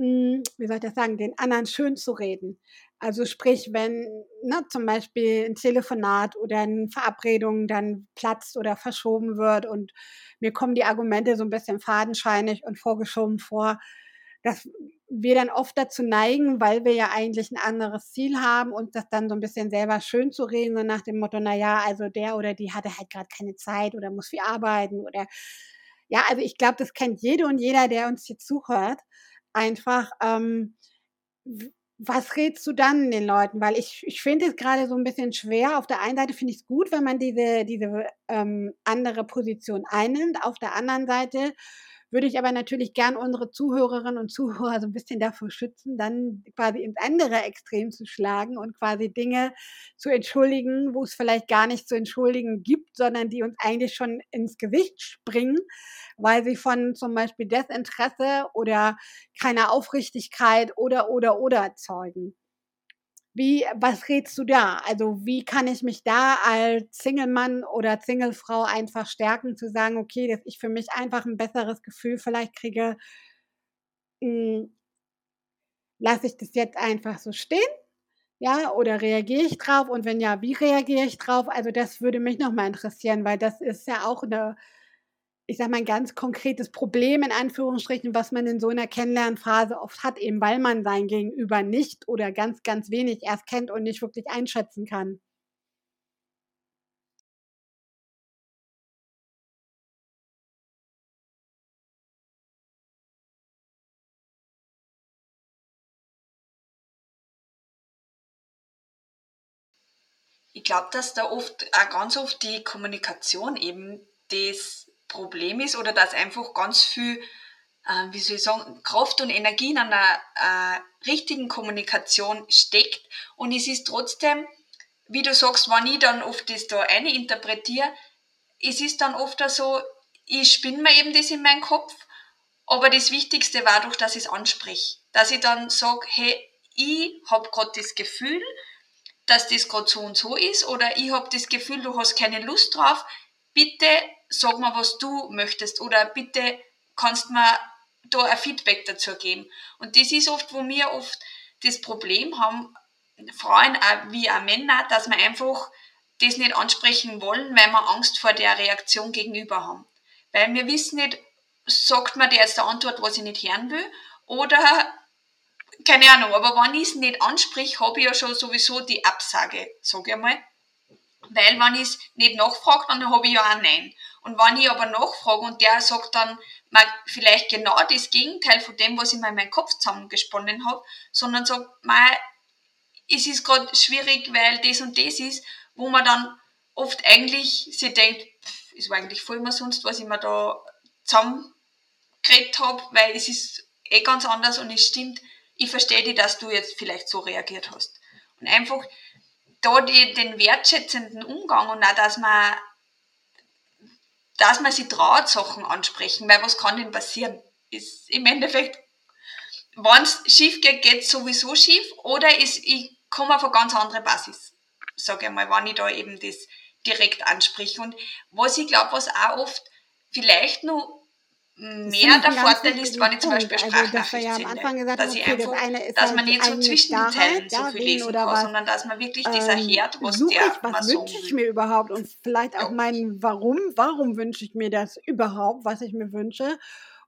wie soll ich das sagen, den anderen schön zu reden. Also sprich, wenn ne, zum Beispiel ein Telefonat oder eine Verabredung dann platzt oder verschoben wird und mir kommen die Argumente so ein bisschen fadenscheinig und vorgeschoben vor, dass wir dann oft dazu neigen, weil wir ja eigentlich ein anderes Ziel haben, uns das dann so ein bisschen selber schön zu reden, so nach dem Motto, na ja, also der oder die hatte halt gerade keine Zeit oder muss viel arbeiten oder ja, also ich glaube, das kennt jede und jeder, der uns hier zuhört, einfach ähm, was rätst du dann den Leuten? Weil ich, ich finde es gerade so ein bisschen schwer. Auf der einen Seite finde ich es gut, wenn man diese, diese ähm, andere Position einnimmt. Auf der anderen Seite würde ich aber natürlich gern unsere Zuhörerinnen und Zuhörer so ein bisschen davor schützen, dann quasi ins andere Extrem zu schlagen und quasi Dinge zu entschuldigen, wo es vielleicht gar nicht zu entschuldigen gibt, sondern die uns eigentlich schon ins Gewicht springen, weil sie von zum Beispiel Desinteresse oder keiner Aufrichtigkeit oder, oder, oder zeugen. Wie, was rätst du da? Also, wie kann ich mich da als Single-Mann oder Single-Frau einfach stärken, zu sagen, okay, dass ich für mich einfach ein besseres Gefühl vielleicht kriege, hm, lasse ich das jetzt einfach so stehen? Ja, oder reagiere ich drauf? Und wenn ja, wie reagiere ich drauf? Also, das würde mich nochmal interessieren, weil das ist ja auch eine ich sage mal, ein ganz konkretes Problem in Anführungsstrichen, was man in so einer Kennenlernphase oft hat, eben weil man sein Gegenüber nicht oder ganz, ganz wenig erst kennt und nicht wirklich einschätzen kann. Ich glaube, dass da oft, auch ganz oft die Kommunikation eben das Problem ist oder dass einfach ganz viel, äh, wie soll ich sagen, Kraft und Energie in einer äh, richtigen Kommunikation steckt. Und es ist trotzdem, wie du sagst, wenn ich dann oft das da eine interpretiere, es ist dann oft so, ich spinne mir eben das in meinen Kopf, aber das Wichtigste war doch, dass ich es anspreche. Dass ich dann sage, hey, ich habe gerade das Gefühl, dass das gerade so und so ist, oder ich habe das Gefühl, du hast keine Lust drauf, bitte sag mal, was du möchtest oder bitte kannst mir da ein Feedback dazu geben. Und das ist oft, wo wir oft das Problem haben, Frauen wie auch Männer, dass wir einfach das nicht ansprechen wollen, weil wir Angst vor der Reaktion gegenüber haben. Weil wir wissen nicht, sagt man der jetzt der Antwort, was ich nicht hören will, oder keine Ahnung, aber wenn ich es nicht anspreche, habe ich ja schon sowieso die Absage, sage ich mal. Weil wenn ich es nicht nachfrage, dann habe ich ja auch Nein. Und wenn ich aber nachfrage und der sagt dann mal vielleicht genau das Gegenteil von dem, was ich mir in meinem Kopf zusammengesponnen habe, sondern sagt, mal, es ist gerade schwierig, weil das und das ist, wo man dann oft eigentlich sich denkt, war eigentlich voll immer sonst, was ich mir da zusammengeredet habe, weil es ist eh ganz anders und es stimmt, ich verstehe dich, dass du jetzt vielleicht so reagiert hast. Und einfach da die, den wertschätzenden Umgang und auch, dass man, dass man sich traut, Sachen ansprechen, weil was kann denn passieren? Ist im Endeffekt, wenn es schief geht, geht es sowieso schief oder ist, ich komme auf eine ganz andere Basis, sage ich mal, wenn ich da eben das direkt anspreche. Und was ich glaube, was auch oft vielleicht nur mehr der Vorteil ist, wenn ich zum Beispiel Sprachnachricht also, ja sende, dass, okay, einfach, das dass man nicht so zwischen den Teilen so viel lesen kann, was, sondern dass man wirklich ähm, dieser Herd, was der ich, was wünsche ich mir überhaupt? Und vielleicht auch ja. mein Warum, warum wünsche ich mir das überhaupt, was ich mir wünsche?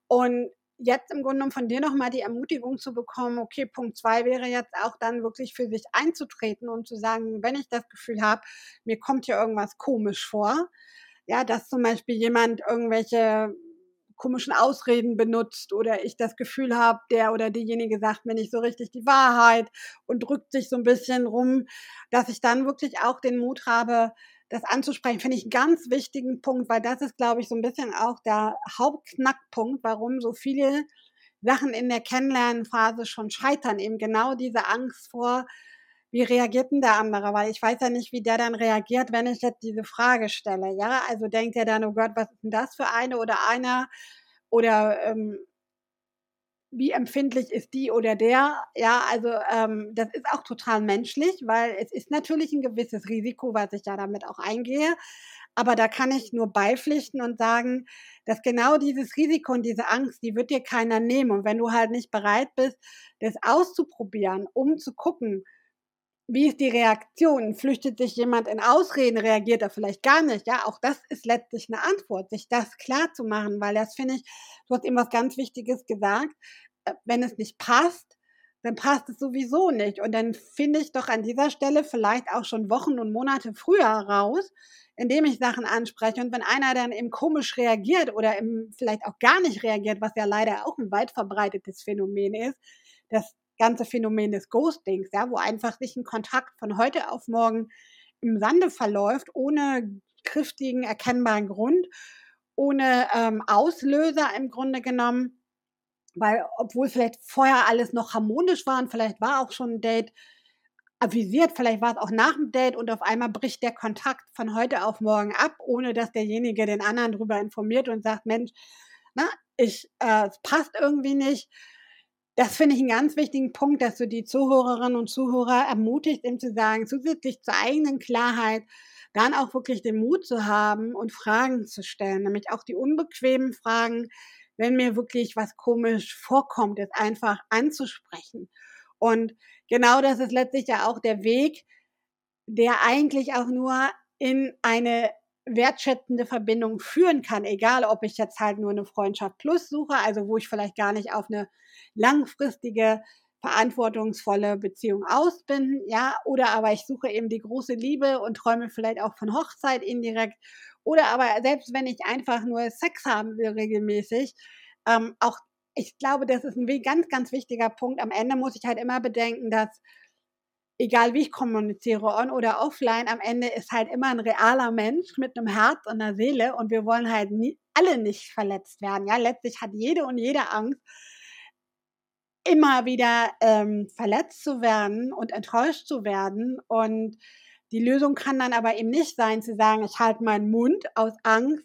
Und jetzt im Grunde genommen von dir nochmal die Ermutigung zu bekommen, okay, Punkt zwei wäre jetzt auch dann wirklich für sich einzutreten und zu sagen, wenn ich das Gefühl habe, mir kommt hier irgendwas komisch vor, ja, dass zum Beispiel jemand irgendwelche komischen Ausreden benutzt oder ich das Gefühl habe, der oder diejenige sagt mir nicht so richtig die Wahrheit und drückt sich so ein bisschen rum, dass ich dann wirklich auch den Mut habe, das anzusprechen, finde ich einen ganz wichtigen Punkt, weil das ist, glaube ich, so ein bisschen auch der Hauptknackpunkt, warum so viele Sachen in der Kennenlernphase schon scheitern. Eben genau diese Angst vor, wie reagiert denn der andere? Weil ich weiß ja nicht, wie der dann reagiert, wenn ich jetzt diese Frage stelle. Ja, also denkt er dann, oh Gott, was ist denn das für eine oder einer? Oder ähm, wie empfindlich ist die oder der? Ja, also ähm, das ist auch total menschlich, weil es ist natürlich ein gewisses Risiko, was ich ja damit auch eingehe. Aber da kann ich nur beipflichten und sagen, dass genau dieses Risiko und diese Angst, die wird dir keiner nehmen. Und wenn du halt nicht bereit bist, das auszuprobieren, um zu gucken, wie ist die Reaktion? Flüchtet sich jemand in Ausreden, reagiert er vielleicht gar nicht? Ja, auch das ist letztlich eine Antwort, sich das klar zu machen, weil das finde ich, du hast eben was ganz Wichtiges gesagt. Äh, wenn es nicht passt, dann passt es sowieso nicht. Und dann finde ich doch an dieser Stelle vielleicht auch schon Wochen und Monate früher raus, indem ich Sachen anspreche. Und wenn einer dann eben komisch reagiert oder eben vielleicht auch gar nicht reagiert, was ja leider auch ein weit verbreitetes Phänomen ist, dass ganze Phänomen des Ghostings, ja, wo einfach sich ein Kontakt von heute auf morgen im Sande verläuft, ohne kräftigen, erkennbaren Grund, ohne ähm, Auslöser im Grunde genommen. Weil, obwohl vielleicht vorher alles noch harmonisch war und vielleicht war auch schon ein Date avisiert, vielleicht war es auch nach dem Date und auf einmal bricht der Kontakt von heute auf morgen ab, ohne dass derjenige den anderen darüber informiert und sagt, Mensch, na, ich, äh, es passt irgendwie nicht das finde ich einen ganz wichtigen Punkt, dass du die Zuhörerinnen und Zuhörer ermutigt, ihm zu sagen, zusätzlich zur eigenen Klarheit, dann auch wirklich den Mut zu haben und Fragen zu stellen, nämlich auch die unbequemen Fragen, wenn mir wirklich was komisch vorkommt, es einfach anzusprechen. Und genau das ist letztlich ja auch der Weg, der eigentlich auch nur in eine wertschätzende Verbindung führen kann, egal ob ich jetzt halt nur eine Freundschaft plus suche, also wo ich vielleicht gar nicht auf eine langfristige, verantwortungsvolle Beziehung aus ja, oder aber ich suche eben die große Liebe und träume vielleicht auch von Hochzeit indirekt, oder aber selbst wenn ich einfach nur Sex haben will regelmäßig, ähm, auch ich glaube, das ist ein ganz, ganz wichtiger Punkt. Am Ende muss ich halt immer bedenken, dass egal wie ich kommuniziere, on oder offline, am Ende ist halt immer ein realer Mensch mit einem Herz und einer Seele und wir wollen halt nie, alle nicht verletzt werden. Ja, letztlich hat jede und jede Angst, immer wieder ähm, verletzt zu werden und enttäuscht zu werden. Und die Lösung kann dann aber eben nicht sein, zu sagen, ich halte meinen Mund aus Angst,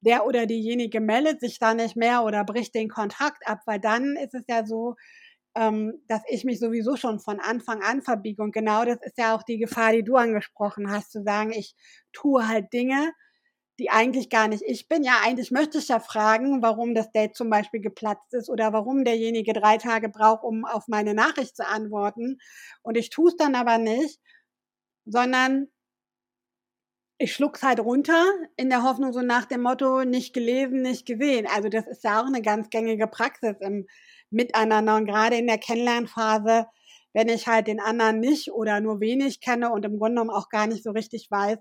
der oder diejenige meldet sich da nicht mehr oder bricht den Kontakt ab, weil dann ist es ja so, ähm, dass ich mich sowieso schon von Anfang an verbiege. Und genau das ist ja auch die Gefahr, die du angesprochen hast, zu sagen, ich tue halt Dinge, die eigentlich gar nicht ich bin. Ja, eigentlich möchte ich ja fragen, warum das Date zum Beispiel geplatzt ist oder warum derjenige drei Tage braucht, um auf meine Nachricht zu antworten. Und ich tue es dann aber nicht, sondern ich schluck's halt runter in der Hoffnung so nach dem Motto nicht gelesen, nicht gesehen. Also das ist ja auch eine ganz gängige Praxis im Miteinander und gerade in der Kennenlernphase, wenn ich halt den anderen nicht oder nur wenig kenne und im Grunde genommen auch gar nicht so richtig weiß,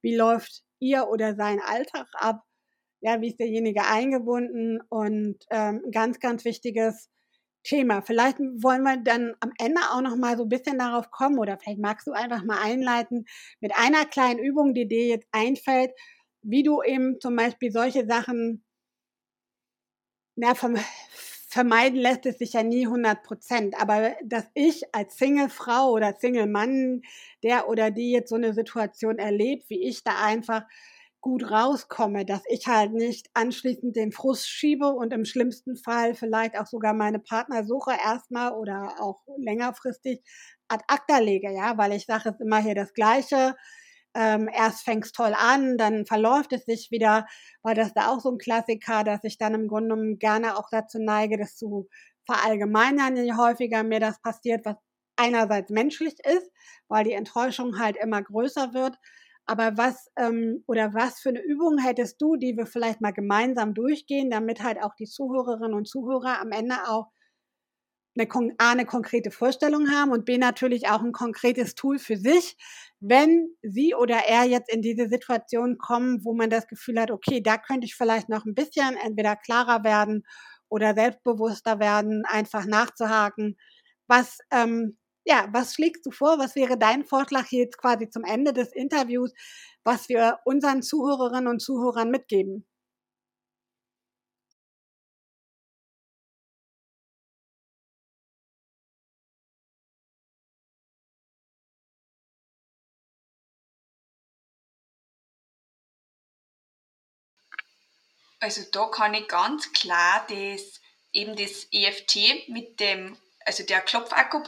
wie läuft ihr oder sein Alltag ab, ja, wie ist derjenige eingebunden und ähm, ganz, ganz wichtiges Thema. Vielleicht wollen wir dann am Ende auch noch mal so ein bisschen darauf kommen oder vielleicht magst du einfach mal einleiten mit einer kleinen Übung, die dir jetzt einfällt, wie du eben zum Beispiel solche Sachen na, vermeiden lässt es sich ja nie 100 Prozent. Aber dass ich als Single-Frau oder Single-Mann, der oder die jetzt so eine Situation erlebt, wie ich da einfach gut rauskomme, dass ich halt nicht anschließend den Frust schiebe und im schlimmsten Fall vielleicht auch sogar meine Partnersuche erstmal oder auch längerfristig ad acta lege, ja, weil ich sage es immer hier das Gleiche. Ähm, erst fängst toll an, dann verläuft es sich wieder, weil das da auch so ein Klassiker, dass ich dann im Grunde genommen gerne auch dazu neige, das zu verallgemeinern, je häufiger mir das passiert, was einerseits menschlich ist, weil die Enttäuschung halt immer größer wird, aber was ähm, oder was für eine Übung hättest du, die wir vielleicht mal gemeinsam durchgehen, damit halt auch die Zuhörerinnen und Zuhörer am Ende auch eine, A, eine konkrete Vorstellung haben und B natürlich auch ein konkretes Tool für sich, wenn sie oder er jetzt in diese Situation kommen, wo man das Gefühl hat, okay, da könnte ich vielleicht noch ein bisschen entweder klarer werden oder selbstbewusster werden, einfach nachzuhaken. Was ähm, ja, was schlägst du vor? Was wäre dein Vorschlag jetzt quasi zum Ende des Interviews, was wir unseren Zuhörerinnen und Zuhörern mitgeben? Also da kann ich ganz klar das eben das EFT mit dem, also der Klopfakku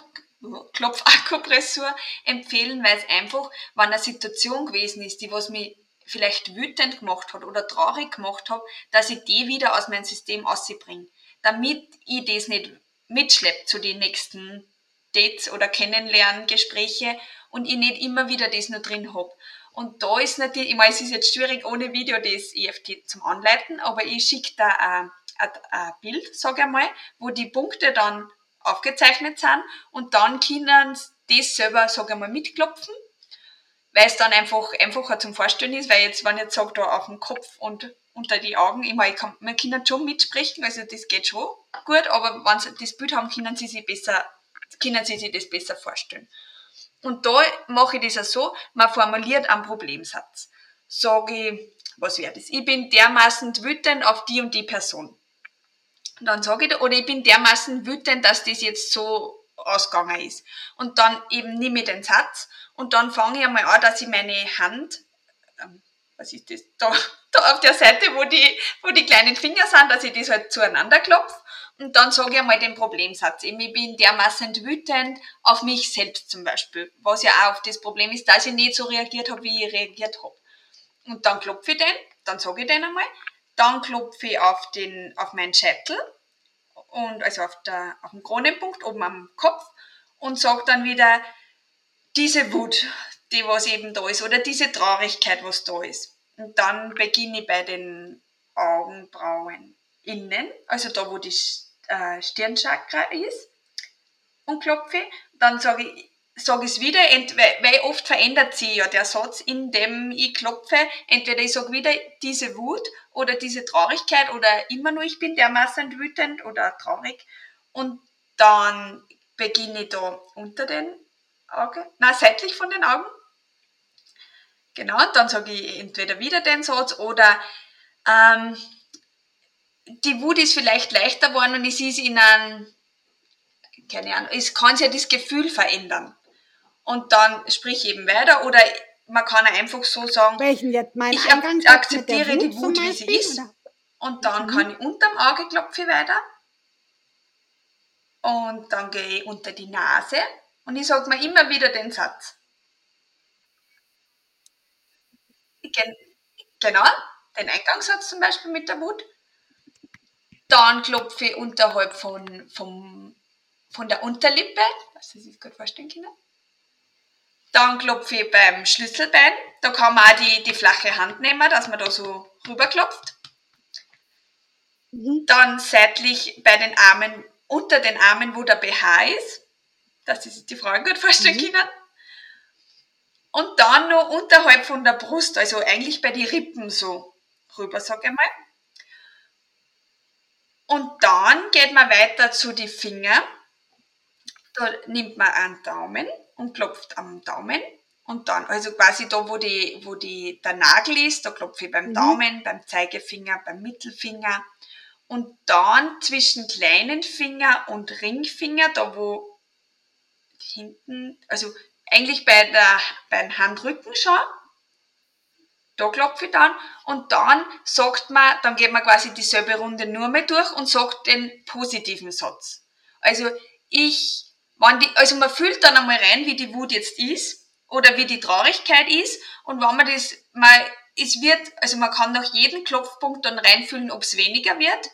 Klopfakupressur empfehlen, weil es einfach, wenn eine Situation gewesen ist, die was mich vielleicht wütend gemacht hat oder traurig gemacht hat, dass ich die wieder aus meinem System ausbringe. Damit ich das nicht mitschleppe zu den nächsten Dates oder Kennenlerngespräche und ich nicht immer wieder das nur drin hab. Und da ist natürlich, ich meine, es ist jetzt schwierig ohne Video das EFT zum Anleiten, aber ich schicke da ein, ein, ein Bild, sage ich mal, wo die Punkte dann aufgezeichnet sind und dann können sie das selber, sag ich mal, mitklopfen, weil es dann einfach einfacher zum Vorstellen ist, weil jetzt, wenn ich jetzt sage, da auf dem Kopf und unter die Augen, ich meine, ich kann, man kann schon mitsprechen, also das geht schon gut, aber wenn sie das Bild haben, können sie sich besser, können sie sich das besser vorstellen. Und da mache ich das auch so, man formuliert einen Problemsatz. Sage ich, was wäre das? Ich bin dermaßen wütend auf die und die Person. Und dann sage ich, oder ich bin dermaßen wütend, dass das jetzt so ausgegangen ist. Und dann eben nehme ich den Satz und dann fange ich einmal an, dass ich meine Hand, ähm, was ist das, da, da auf der Seite, wo die, wo die kleinen Finger sind, dass ich das halt zueinander klopfe. Und dann sage ich einmal den Problemsatz. Eben, ich bin dermaßen wütend auf mich selbst zum Beispiel. Was ja auch auf das Problem ist, dass ich nicht so reagiert habe, wie ich reagiert habe. Und dann klopfe ich den, dann sage ich den einmal. Dann klopfe ich auf, den, auf meinen Schädel, und, also auf, der, auf dem Kronenpunkt oben am Kopf und sage dann wieder, diese Wut, die was eben da ist, oder diese Traurigkeit, was da ist. Und dann beginne ich bei den Augenbrauen innen, also da, wo die äh, Stirnchakra ist, und klopfe. Dann sage ich, sage es wieder, weil oft verändert sich ja der Satz, in dem ich klopfe. Entweder ich sage wieder diese Wut oder diese Traurigkeit oder immer nur ich bin dermaßen wütend oder traurig. Und dann beginne ich da unter den Augen, nein, seitlich von den Augen. Genau, und dann sage ich entweder wieder den Satz oder ähm, die Wut ist vielleicht leichter geworden und es ist in einem, keine Ahnung, es kann sich ja das Gefühl verändern und dann sprich eben weiter oder man kann einfach so sagen, Welchen jetzt mein ich akzeptiere die Wut, wie sie ist oder? und dann mhm. kann ich unterm Auge klopfe weiter und dann gehe ich unter die Nase und ich sage mir immer wieder den Satz. Genau, den Eingangssatz zum Beispiel mit der Wut. Dann klopfe ich unterhalb von, vom, von der Unterlippe, was Sie sich gut vorstellen können Dann klopfe ich beim Schlüsselbein. Da kann man auch die, die flache Hand nehmen, dass man da so rüberklopft. Mhm. Dann seitlich bei den Armen, unter den Armen, wo der BH ist, dass sie sich die Frauen gut vorstellen mhm. können. Und dann noch unterhalb von der Brust, also eigentlich bei den Rippen so rüber, sag ich mal. Und dann geht man weiter zu den Fingern. Da nimmt man einen Daumen und klopft am Daumen. Und dann, also quasi da, wo, die, wo die, der Nagel ist, da klopfe ich beim mhm. Daumen, beim Zeigefinger, beim Mittelfinger. Und dann zwischen kleinen Finger und Ringfinger, da wo hinten, also eigentlich bei der, beim Handrücken schon, da klopfe ich dann und dann sagt man, dann geht man quasi dieselbe Runde nur mehr durch und sagt den positiven Satz. Also ich, wenn die, also man fühlt dann einmal rein, wie die Wut jetzt ist oder wie die Traurigkeit ist. Und wenn man das mal, es wird, also man kann nach jedem Klopfpunkt dann reinfühlen, ob es weniger wird.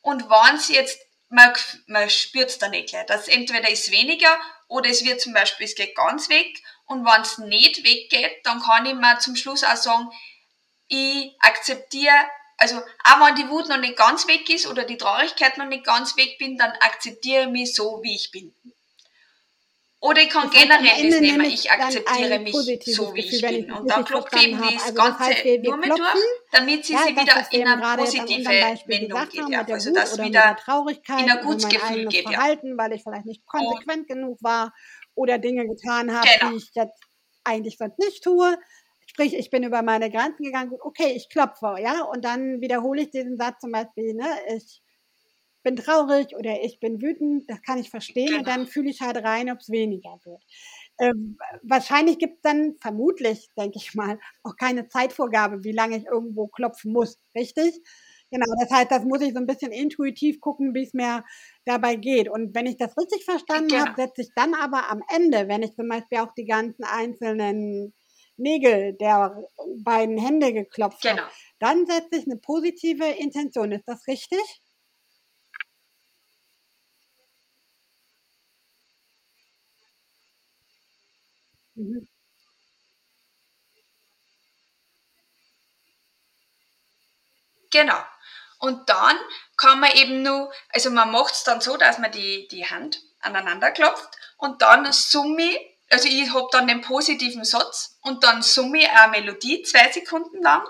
Und wenn es jetzt, man, man spürt es dann nicht gleich, dass entweder ist weniger oder es wird zum Beispiel, es geht ganz weg. Und wenn es nicht weggeht, dann kann ich mir zum Schluss auch sagen, ich akzeptiere, also auch wenn die Wut noch nicht ganz weg ist oder die Traurigkeit noch nicht ganz weg bin, dann akzeptiere ich mich so, wie ich bin. Oder ich kann das generell das nehmen, ich akzeptiere mich so, wie ich bin. Und dann klopfe ich eben also Ganze das heißt, wir, wir nur mit durch, damit sie ja, sich wieder in eine positive Wendung geht. Ja. Also dass wieder in ein gutes Gefühl geht. Verhalten, ja. weil ich vielleicht nicht konsequent und, genug war oder Dinge getan habe, genau. die ich jetzt eigentlich sonst nicht tue. Sprich, ich bin über meine Grenzen gegangen, okay, ich klopfe, ja, und dann wiederhole ich diesen Satz zum Beispiel, ne, ich bin traurig oder ich bin wütend, das kann ich verstehen genau. und dann fühle ich halt rein, ob es weniger wird. Ähm, wahrscheinlich gibt es dann vermutlich, denke ich mal, auch keine Zeitvorgabe, wie lange ich irgendwo klopfen muss, richtig? Genau, das heißt, das muss ich so ein bisschen intuitiv gucken, wie es mir dabei geht. Und wenn ich das richtig verstanden genau. habe, setze ich dann aber am Ende, wenn ich zum Beispiel auch die ganzen einzelnen Nägel der beiden Hände geklopft genau. habe, dann setze ich eine positive Intention. Ist das richtig? Mhm. Genau. Und dann kann man eben nur, also man macht es dann so, dass man die, die Hand aneinander klopft und dann summe ich, also ich habe dann den positiven Satz und dann summe ich eine Melodie zwei Sekunden lang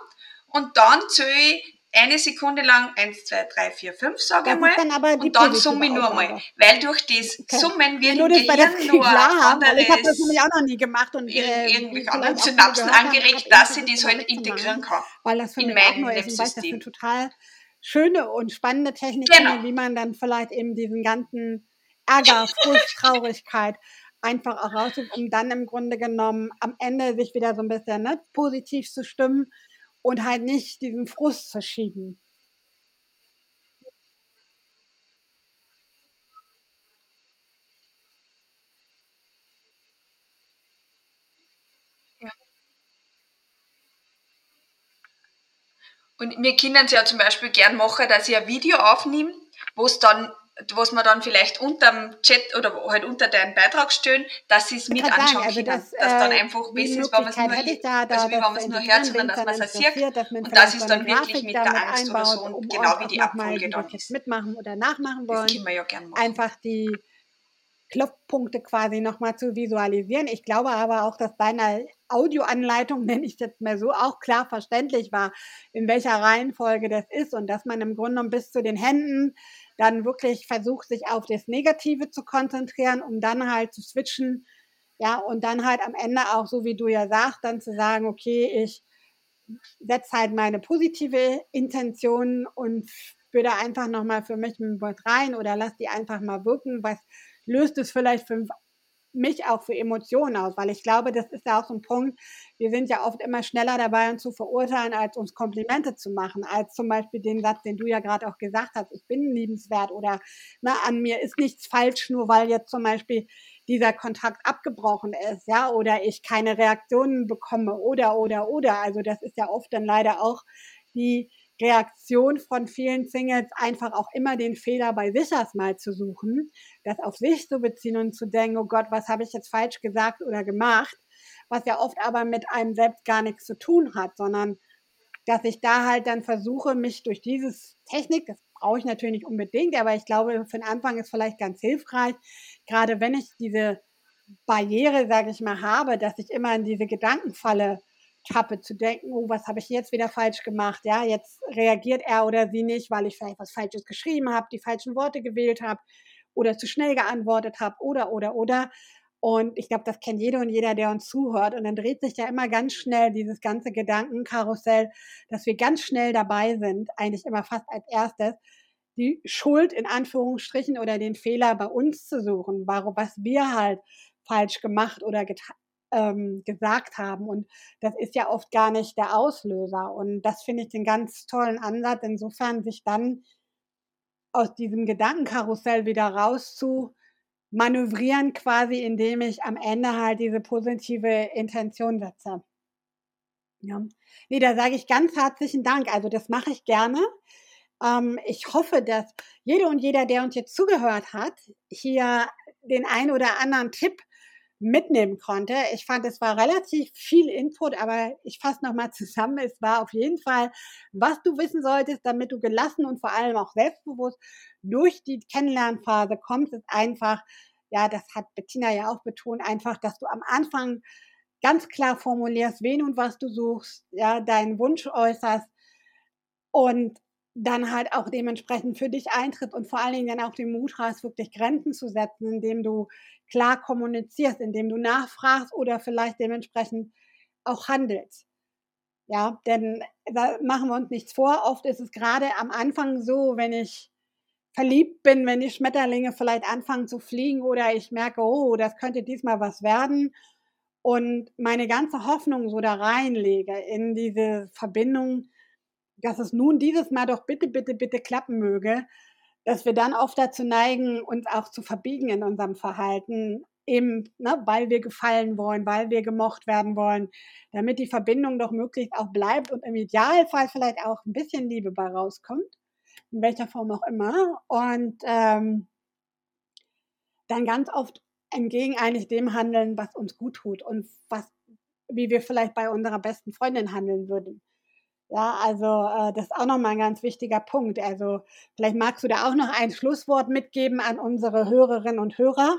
und dann zähle ich eine Sekunde lang, eins, zwei, drei, vier, fünf, sage ich mal, dann und dann summe ich nur mal. Weil durch das okay. Summen wird ja, im Gehirn nur anderes, ich habe das nämlich auch noch nie gemacht und äh, irgendwelche anderen Synapsen angeregt, dass ich das halt integrieren kann. Weil das für in das sind total schöne und spannende Techniken, genau. wie man dann vielleicht eben diesen ganzen Ärger, Frust, Traurigkeit einfach auch raussucht, um dann im Grunde genommen am Ende sich wieder so ein bisschen ne, positiv zu stimmen und halt nicht diesen Frust zu schieben. Und wir können es ja zum Beispiel gern machen, dass ich ein Video aufnehme, wo es dann was man dann vielleicht unter dem Chat oder halt unter deinen Beitrag stellen, dass sie es mit anschauen also können. Das, dass dann äh, einfach besser ist, wenn man es nur, da, da, also wie wenn man es nur hört, sondern dass man es sieht. Und das ist dann wirklich mit der Angst einbaut, oder so, um genau wie die Abfolge dann ist. mitmachen oder nachmachen wollen. Das können wir ja gerne machen. Einfach die Klopfpunkte quasi nochmal zu visualisieren. Ich glaube aber auch, dass deine Audioanleitung, nenne ich jetzt mal so, auch klar verständlich war, in welcher Reihenfolge das ist und dass man im Grunde bis zu den Händen dann wirklich versucht, sich auf das Negative zu konzentrieren, um dann halt zu switchen, ja, und dann halt am Ende auch, so wie du ja sagst, dann zu sagen, okay, ich setze halt meine positive Intention und würde einfach nochmal für mich mit Wort rein oder lass die einfach mal wirken, was löst es vielleicht für mich auch für Emotionen aus, weil ich glaube, das ist ja auch so ein Punkt, wir sind ja oft immer schneller dabei, uns zu verurteilen, als uns Komplimente zu machen, als zum Beispiel den Satz, den du ja gerade auch gesagt hast, ich bin liebenswert oder na, ne, an mir ist nichts falsch, nur weil jetzt zum Beispiel dieser Kontakt abgebrochen ist, ja, oder ich keine Reaktionen bekomme oder, oder, oder. Also das ist ja oft dann leider auch die Reaktion von vielen Singles einfach auch immer den Fehler bei sich erstmal zu suchen, das auf sich zu beziehen und zu denken, oh Gott, was habe ich jetzt falsch gesagt oder gemacht, was ja oft aber mit einem selbst gar nichts zu tun hat, sondern dass ich da halt dann versuche, mich durch dieses Technik, das brauche ich natürlich nicht unbedingt, aber ich glaube, für den Anfang ist vielleicht ganz hilfreich, gerade wenn ich diese Barriere, sage ich mal, habe, dass ich immer in diese Gedankenfalle tappe, zu denken, oh, was habe ich jetzt wieder falsch gemacht? Ja, jetzt reagiert er oder sie nicht, weil ich vielleicht was Falsches geschrieben habe, die falschen Worte gewählt habe oder zu schnell geantwortet habe oder, oder, oder. Und ich glaube, das kennt jeder und jeder, der uns zuhört. Und dann dreht sich ja immer ganz schnell dieses ganze Gedankenkarussell, dass wir ganz schnell dabei sind, eigentlich immer fast als erstes, die Schuld in Anführungsstrichen oder den Fehler bei uns zu suchen, warum, was wir halt falsch gemacht oder ähm, gesagt haben. Und das ist ja oft gar nicht der Auslöser. Und das finde ich den ganz tollen Ansatz, insofern sich dann aus diesem Gedankenkarussell wieder raus zu manövrieren, quasi, indem ich am Ende halt diese positive Intention setze. Ja. Nee, da sage ich ganz herzlichen Dank. Also das mache ich gerne. Ähm, ich hoffe, dass jede und jeder, der uns jetzt zugehört hat, hier den ein oder anderen Tipp mitnehmen konnte. Ich fand, es war relativ viel Input, aber ich fasse nochmal zusammen. Es war auf jeden Fall, was du wissen solltest, damit du gelassen und vor allem auch selbstbewusst durch die Kennenlernphase kommst, ist einfach, ja, das hat Bettina ja auch betont, einfach, dass du am Anfang ganz klar formulierst, wen und was du suchst, ja, deinen Wunsch äußerst und dann halt auch dementsprechend für dich eintritt und vor allen Dingen dann auch den Mut hast, wirklich Grenzen zu setzen, indem du klar kommunizierst, indem du nachfragst oder vielleicht dementsprechend auch handelst. Ja, denn da machen wir uns nichts vor. Oft ist es gerade am Anfang so, wenn ich verliebt bin, wenn die Schmetterlinge vielleicht anfangen zu fliegen oder ich merke, oh, das könnte diesmal was werden und meine ganze Hoffnung so da reinlege in diese Verbindung, dass es nun dieses Mal doch bitte, bitte, bitte klappen möge, dass wir dann oft dazu neigen, uns auch zu verbiegen in unserem Verhalten, eben, ne, weil wir gefallen wollen, weil wir gemocht werden wollen, damit die Verbindung doch möglichst auch bleibt und im Idealfall vielleicht auch ein bisschen Liebe bei rauskommt, in welcher Form auch immer. Und ähm, dann ganz oft entgegen eigentlich dem handeln, was uns gut tut und was, wie wir vielleicht bei unserer besten Freundin handeln würden. Ja, also äh, das ist auch nochmal ein ganz wichtiger Punkt. Also vielleicht magst du da auch noch ein Schlusswort mitgeben an unsere Hörerinnen und Hörer.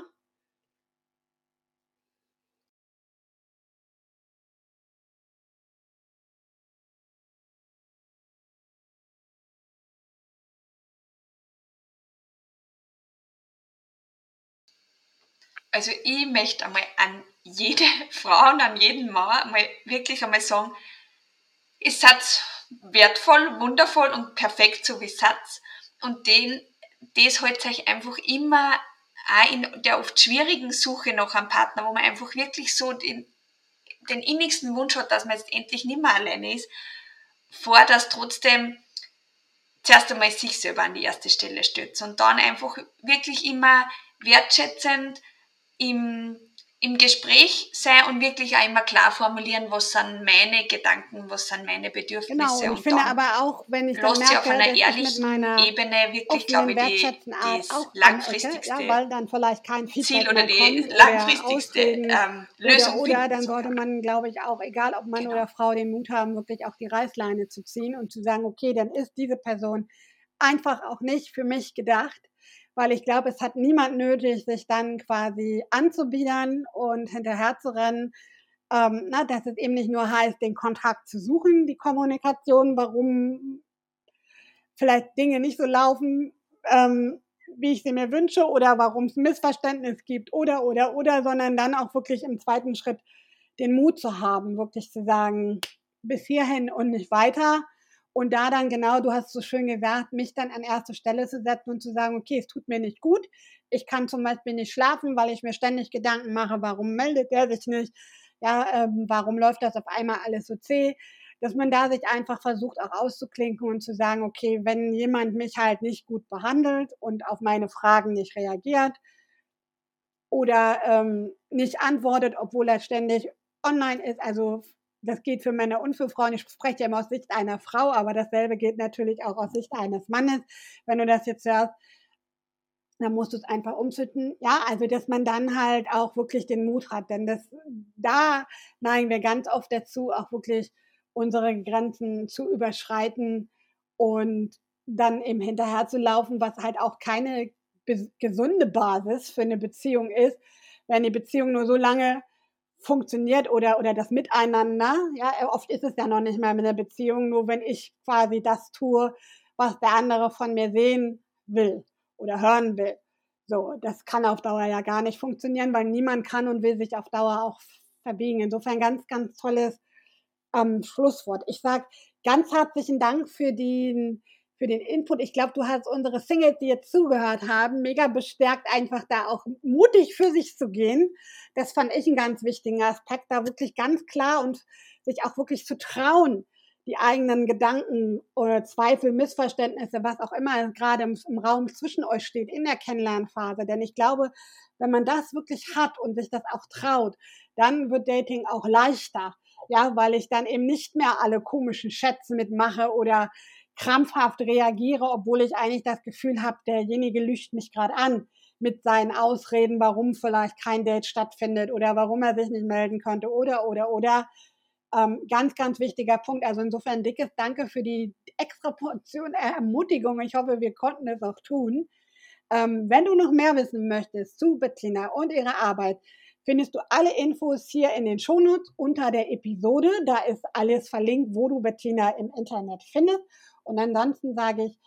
Also ich möchte einmal an jede Frau und an jeden Mann mal wirklich einmal sagen, ist Satz wertvoll, wundervoll und perfekt, so wie Satz. Und den, das hält euch einfach immer auch in der oft schwierigen Suche nach einem Partner, wo man einfach wirklich so den, den innigsten Wunsch hat, dass man jetzt endlich nicht mehr alleine ist, vor, dass trotzdem zuerst einmal sich selber an die erste Stelle stützt und dann einfach wirklich immer wertschätzend im im Gespräch sein und wirklich auch immer klar formulieren, was sind meine Gedanken, was sind meine Bedürfnisse. Genau, und ich und finde aber auch, wenn ich dann merke, auf einer ehrlichen Ebene wirklich, glaube ich, die, das langfristigste ja, weil dann vielleicht kein Ziel oder die langfristigste ähm, Lösung Oder, oder dann sollte man, glaube ich, auch, egal ob Mann genau. oder Frau, den Mut haben, wirklich auch die Reißleine zu ziehen und zu sagen, okay, dann ist diese Person einfach auch nicht für mich gedacht weil ich glaube, es hat niemand nötig, sich dann quasi anzubiedern und hinterher zu rennen. Ähm, na, dass es eben nicht nur heißt, den Kontakt zu suchen, die Kommunikation, warum vielleicht Dinge nicht so laufen, ähm, wie ich sie mir wünsche oder warum es Missverständnis gibt oder, oder, oder, sondern dann auch wirklich im zweiten Schritt den Mut zu haben, wirklich zu sagen, bis hierhin und nicht weiter und da dann genau, du hast so schön gesagt, mich dann an erste Stelle zu setzen und zu sagen, okay, es tut mir nicht gut. Ich kann zum Beispiel nicht schlafen, weil ich mir ständig Gedanken mache, warum meldet der sich nicht? Ja, ähm, warum läuft das auf einmal alles so zäh? Dass man da sich einfach versucht, auch auszuklinken und zu sagen, okay, wenn jemand mich halt nicht gut behandelt und auf meine Fragen nicht reagiert oder ähm, nicht antwortet, obwohl er ständig online ist, also das geht für Männer und für Frauen. Ich spreche ja immer aus Sicht einer Frau, aber dasselbe gilt natürlich auch aus Sicht eines Mannes. Wenn du das jetzt hörst, dann musst du es einfach umschütten. Ja, also dass man dann halt auch wirklich den Mut hat, denn das da neigen wir ganz oft dazu, auch wirklich unsere Grenzen zu überschreiten und dann eben hinterher zu laufen, was halt auch keine gesunde Basis für eine Beziehung ist, wenn die Beziehung nur so lange funktioniert oder, oder das Miteinander. Ja, oft ist es ja noch nicht mal mit einer Beziehung, nur wenn ich quasi das tue, was der andere von mir sehen will oder hören will. So, das kann auf Dauer ja gar nicht funktionieren, weil niemand kann und will sich auf Dauer auch verbiegen. Insofern ganz, ganz tolles ähm, Schlusswort. Ich sage ganz herzlichen Dank für den, für den Input. Ich glaube, du hast unsere Singles, die jetzt zugehört haben, mega bestärkt, einfach da auch mutig für sich zu gehen. Das fand ich einen ganz wichtigen Aspekt, da wirklich ganz klar und sich auch wirklich zu trauen, die eigenen Gedanken oder Zweifel, Missverständnisse, was auch immer gerade im, im, Raum zwischen euch steht in der Kennenlernphase. Denn ich glaube, wenn man das wirklich hat und sich das auch traut, dann wird Dating auch leichter. Ja, weil ich dann eben nicht mehr alle komischen Schätze mitmache oder krampfhaft reagiere, obwohl ich eigentlich das Gefühl habe, derjenige lügt mich gerade an mit seinen Ausreden, warum vielleicht kein Date stattfindet oder warum er sich nicht melden konnte oder, oder, oder. Ähm, ganz, ganz wichtiger Punkt. Also insofern dickes Danke für die extra Portion Ermutigung. Ich hoffe, wir konnten es auch tun. Ähm, wenn du noch mehr wissen möchtest zu Bettina und ihrer Arbeit, findest du alle Infos hier in den Shownotes unter der Episode. Da ist alles verlinkt, wo du Bettina im Internet findest. Und ansonsten sage ich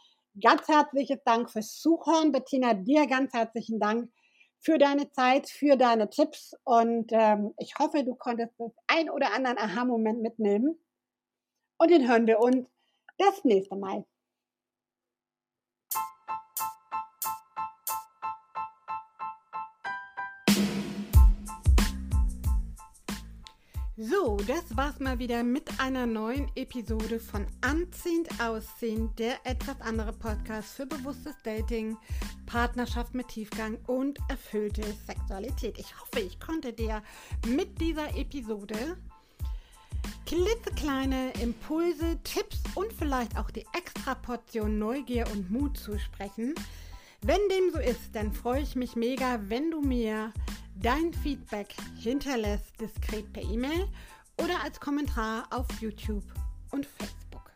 ganz herzliches Dank fürs Zuhören. Bettina, dir ganz herzlichen Dank für deine Zeit, für deine Tipps und ähm, ich hoffe, du konntest das ein oder anderen Aha-Moment mitnehmen. Und den hören wir uns das nächste Mal. So, das war's mal wieder mit einer neuen Episode von Anziehend Aussehen, der etwas andere Podcast für bewusstes Dating, Partnerschaft mit Tiefgang und erfüllte Sexualität. Ich hoffe, ich konnte dir mit dieser Episode klitzekleine Impulse, Tipps und vielleicht auch die extra Portion Neugier und Mut zusprechen. Wenn dem so ist, dann freue ich mich mega, wenn du mir dein Feedback hinterlässt diskret per E-Mail oder als Kommentar auf YouTube und Facebook.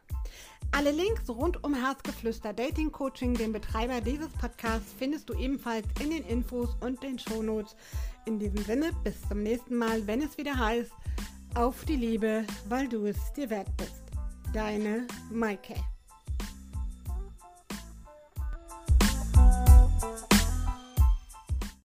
Alle Links rund um Herzgeflüster Dating Coaching, den Betreiber dieses Podcasts, findest du ebenfalls in den Infos und den Shownotes. In diesem Sinne, bis zum nächsten Mal, wenn es wieder heißt, auf die Liebe, weil du es dir wert bist. Deine Maike.